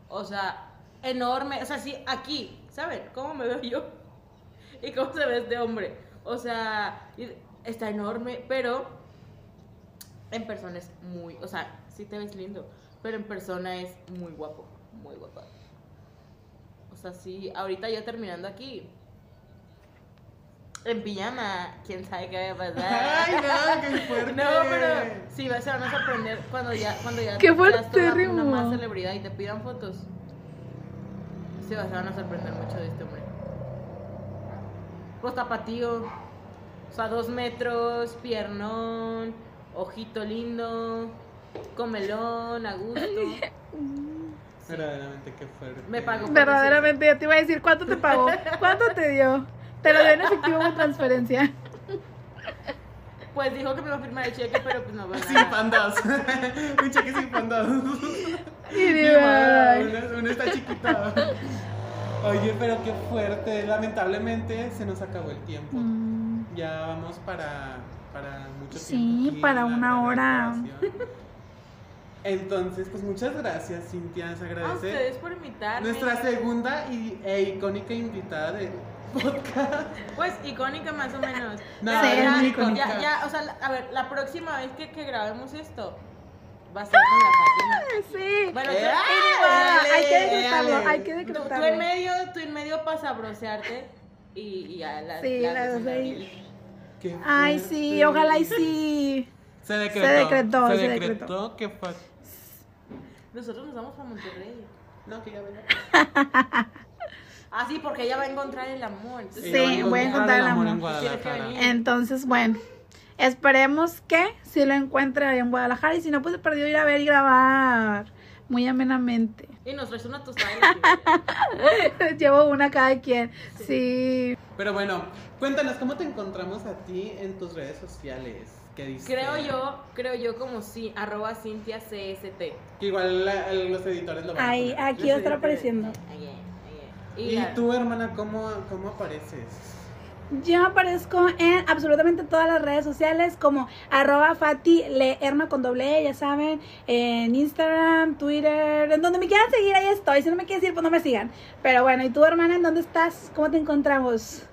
S3: o sea, enorme, o sea, sí, aquí, ¿saben? ¿Cómo me veo yo? ¿Y cómo se ve este hombre? O sea, está enorme, pero en persona es muy, o sea, sí te ves lindo, pero en persona es muy guapo, muy guapo. sea, sí, ahorita yo terminando aquí. En pijama, quién sabe qué va a pasar.
S2: Ay, no, qué fuerte.
S3: No, pero sí, se van a sorprender cuando ya, cuando ya
S1: ¡Qué
S3: seas toda
S1: fuertérrimo!
S3: una más celebridad y te pidan fotos. Sí, se van a sorprender mucho de este hombre. Pues tapatío. O sea, dos metros, piernón, ojito lindo, comelón, a gusto.
S2: Verdaderamente, qué fuerte.
S3: Me pagó.
S1: Verdaderamente, yo te iba a decir, ¿cuánto te pagó? ¿Cuánto te dio? ¿Te lo dio en efectivo o transferencia?
S3: Pues dijo que me iba a firmar el cheque, pero pues no va
S2: Sin pandas. Un cheque sin pandas.
S1: Y digo,
S2: uno está chiquito. Oye, pero qué fuerte. Lamentablemente se nos acabó el tiempo.
S1: Mm,
S2: Ya vamos para, para mucho
S1: Sí,
S2: tiempo. aquí
S1: para una hora.
S2: Entonces, pues muchas gracias, Cintia. Se
S3: A
S2: agradece.
S3: ustedes por invitarme.
S2: Nuestra segunda y, e icónica invitada de podcast.
S3: Pues icónica más o menos.
S2: No,
S1: Sí,
S3: ya,
S1: muy
S2: icónica.
S3: Ya, ya, o sea, a ver, la próxima vez que, que grabemos esto va a ser con la Fátima.
S1: Sí.
S3: Bueno,
S2: Eh,
S3: tú,
S1: Ah,
S2: Dale,
S1: hay que decretarlo,
S2: dale.
S1: hay que
S3: tú- tú
S1: decretarlo.
S3: en medio, tú en medio para sabrosearte y, y ya la,
S1: Sí,
S3: la
S1: la Ay, sí, ojalá y sí.
S2: Se decretó.
S1: Se decretó,
S2: Se
S1: se
S2: decretó que fue.
S3: Nosotros nos vamos para Monterrey.
S2: No, que ya venga.
S3: Ah, sí, porque ella va a encontrar el amor. entonces-
S1: Sí, voy a encontrar el amor.
S2: en.
S1: Entonces, bueno, esperemos que si lo encuentre ahí en Guadalajara y si no, pues se perdió ir a ver y grabar muy amenamente.
S3: Y nos traes una tostada
S1: Llevo una cada quien. Sí.
S2: Pero bueno, cuéntanos, ¿cómo te encontramos a ti en tus redes sociales? ¿Qué dices?
S3: Creo yo, creo yo como sí, arroba Cintia CST.
S2: Que igual la- los editores lo van a
S1: Ahí,
S2: poner.
S1: aquí va a estar apareciendo.
S3: Ahí, ahí,
S2: ¿Y
S3: ya.
S2: tú, hermana, cómo, cómo apareces?
S1: Yo aparezco en absolutamente todas las redes sociales como arroba Fati Leerma con doble E, ya saben, en Instagram, Twitter, en donde me quieran seguir, ahí estoy. Si no me quieres seguir, pues no me sigan. Pero bueno, ¿y tú, hermana, en dónde estás? ¿Cómo te encontramos?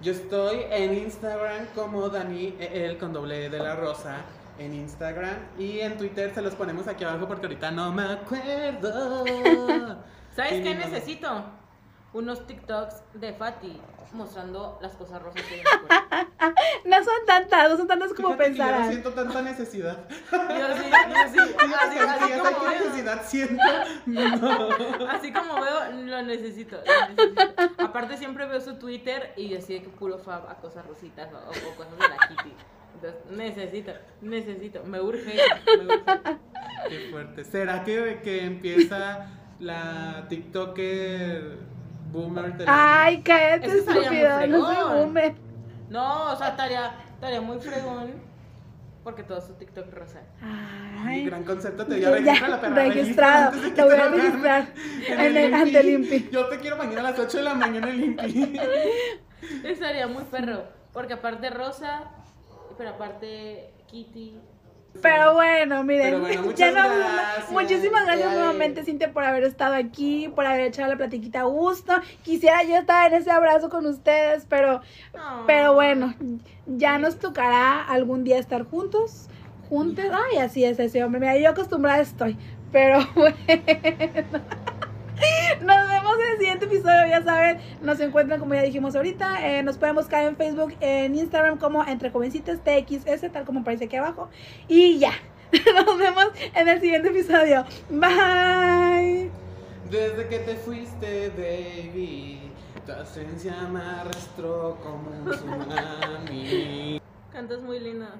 S2: Yo estoy en Instagram como Dani, el con doble E de la rosa, en Instagram. Y en Twitter se los ponemos aquí abajo porque ahorita no me acuerdo.
S3: ¿Sabes
S2: Y
S3: qué necesito? Unos TikToks de Fati mostrando las cosas rosas que.
S1: No son tantas, no son tantas como
S2: que yo no siento tanta necesidad.
S3: Yo sí, yo sí. Así,
S2: Fíjate,
S3: así
S2: ¿sabes
S3: como veo,
S2: necesidad siento? No.
S3: así como veo, lo necesito, lo necesito. Aparte siempre veo su Twitter y así de que puro fab a cosas rositas o, o cosas de la Kitty. Entonces, necesito, necesito, me urge, me urge.
S2: Qué fuerte. ¿Será que, que empieza la TikToker boomer de la-
S1: Ay, cállate,
S3: Eso estaría muy
S1: estúpido. No soy
S3: fregón.
S1: boomer.
S3: No, o sea, estaría, estaría muy fregón porque todo su TikTok rosa.
S2: Ay,
S1: Ay.
S2: gran concepto, te voy a registrar la perra.
S1: registrado. Lo voy
S2: te
S1: a registrar
S2: en
S1: en
S2: el
S1: el- ante el
S2: Impi.
S1: Impi.
S2: Yo te quiero mañana a las 8 de la mañana en el Impi.
S3: Estaría muy perro, porque aparte rosa, pero aparte Kitty.
S1: Pero bueno, miren,
S2: Pero bueno, muchas
S1: ya no-
S2: gracias.
S1: muchísimas gracias nuevamente, Cintia, por haber estado aquí, por haber echado la platiquita a gusto. Quisiera yo estar en ese abrazo con ustedes, pero, pero bueno, ya nos tocará algún día estar juntos, juntos. Ay, así es ese hombre, mira, yo acostumbrada estoy, pero bueno. Nos vemos el siguiente episodio, ya saben, nos encuentran como ya dijimos ahorita, eh, nos pueden buscar en Facebook, en Instagram como Entre Jovencitas TXS, tal como aparece aquí abajo. Y ya, nos vemos en el siguiente episodio. Bye.
S2: Desde que te fuiste, baby, tu ausencia me arrastró como un tsunami.
S3: Cantas muy linda.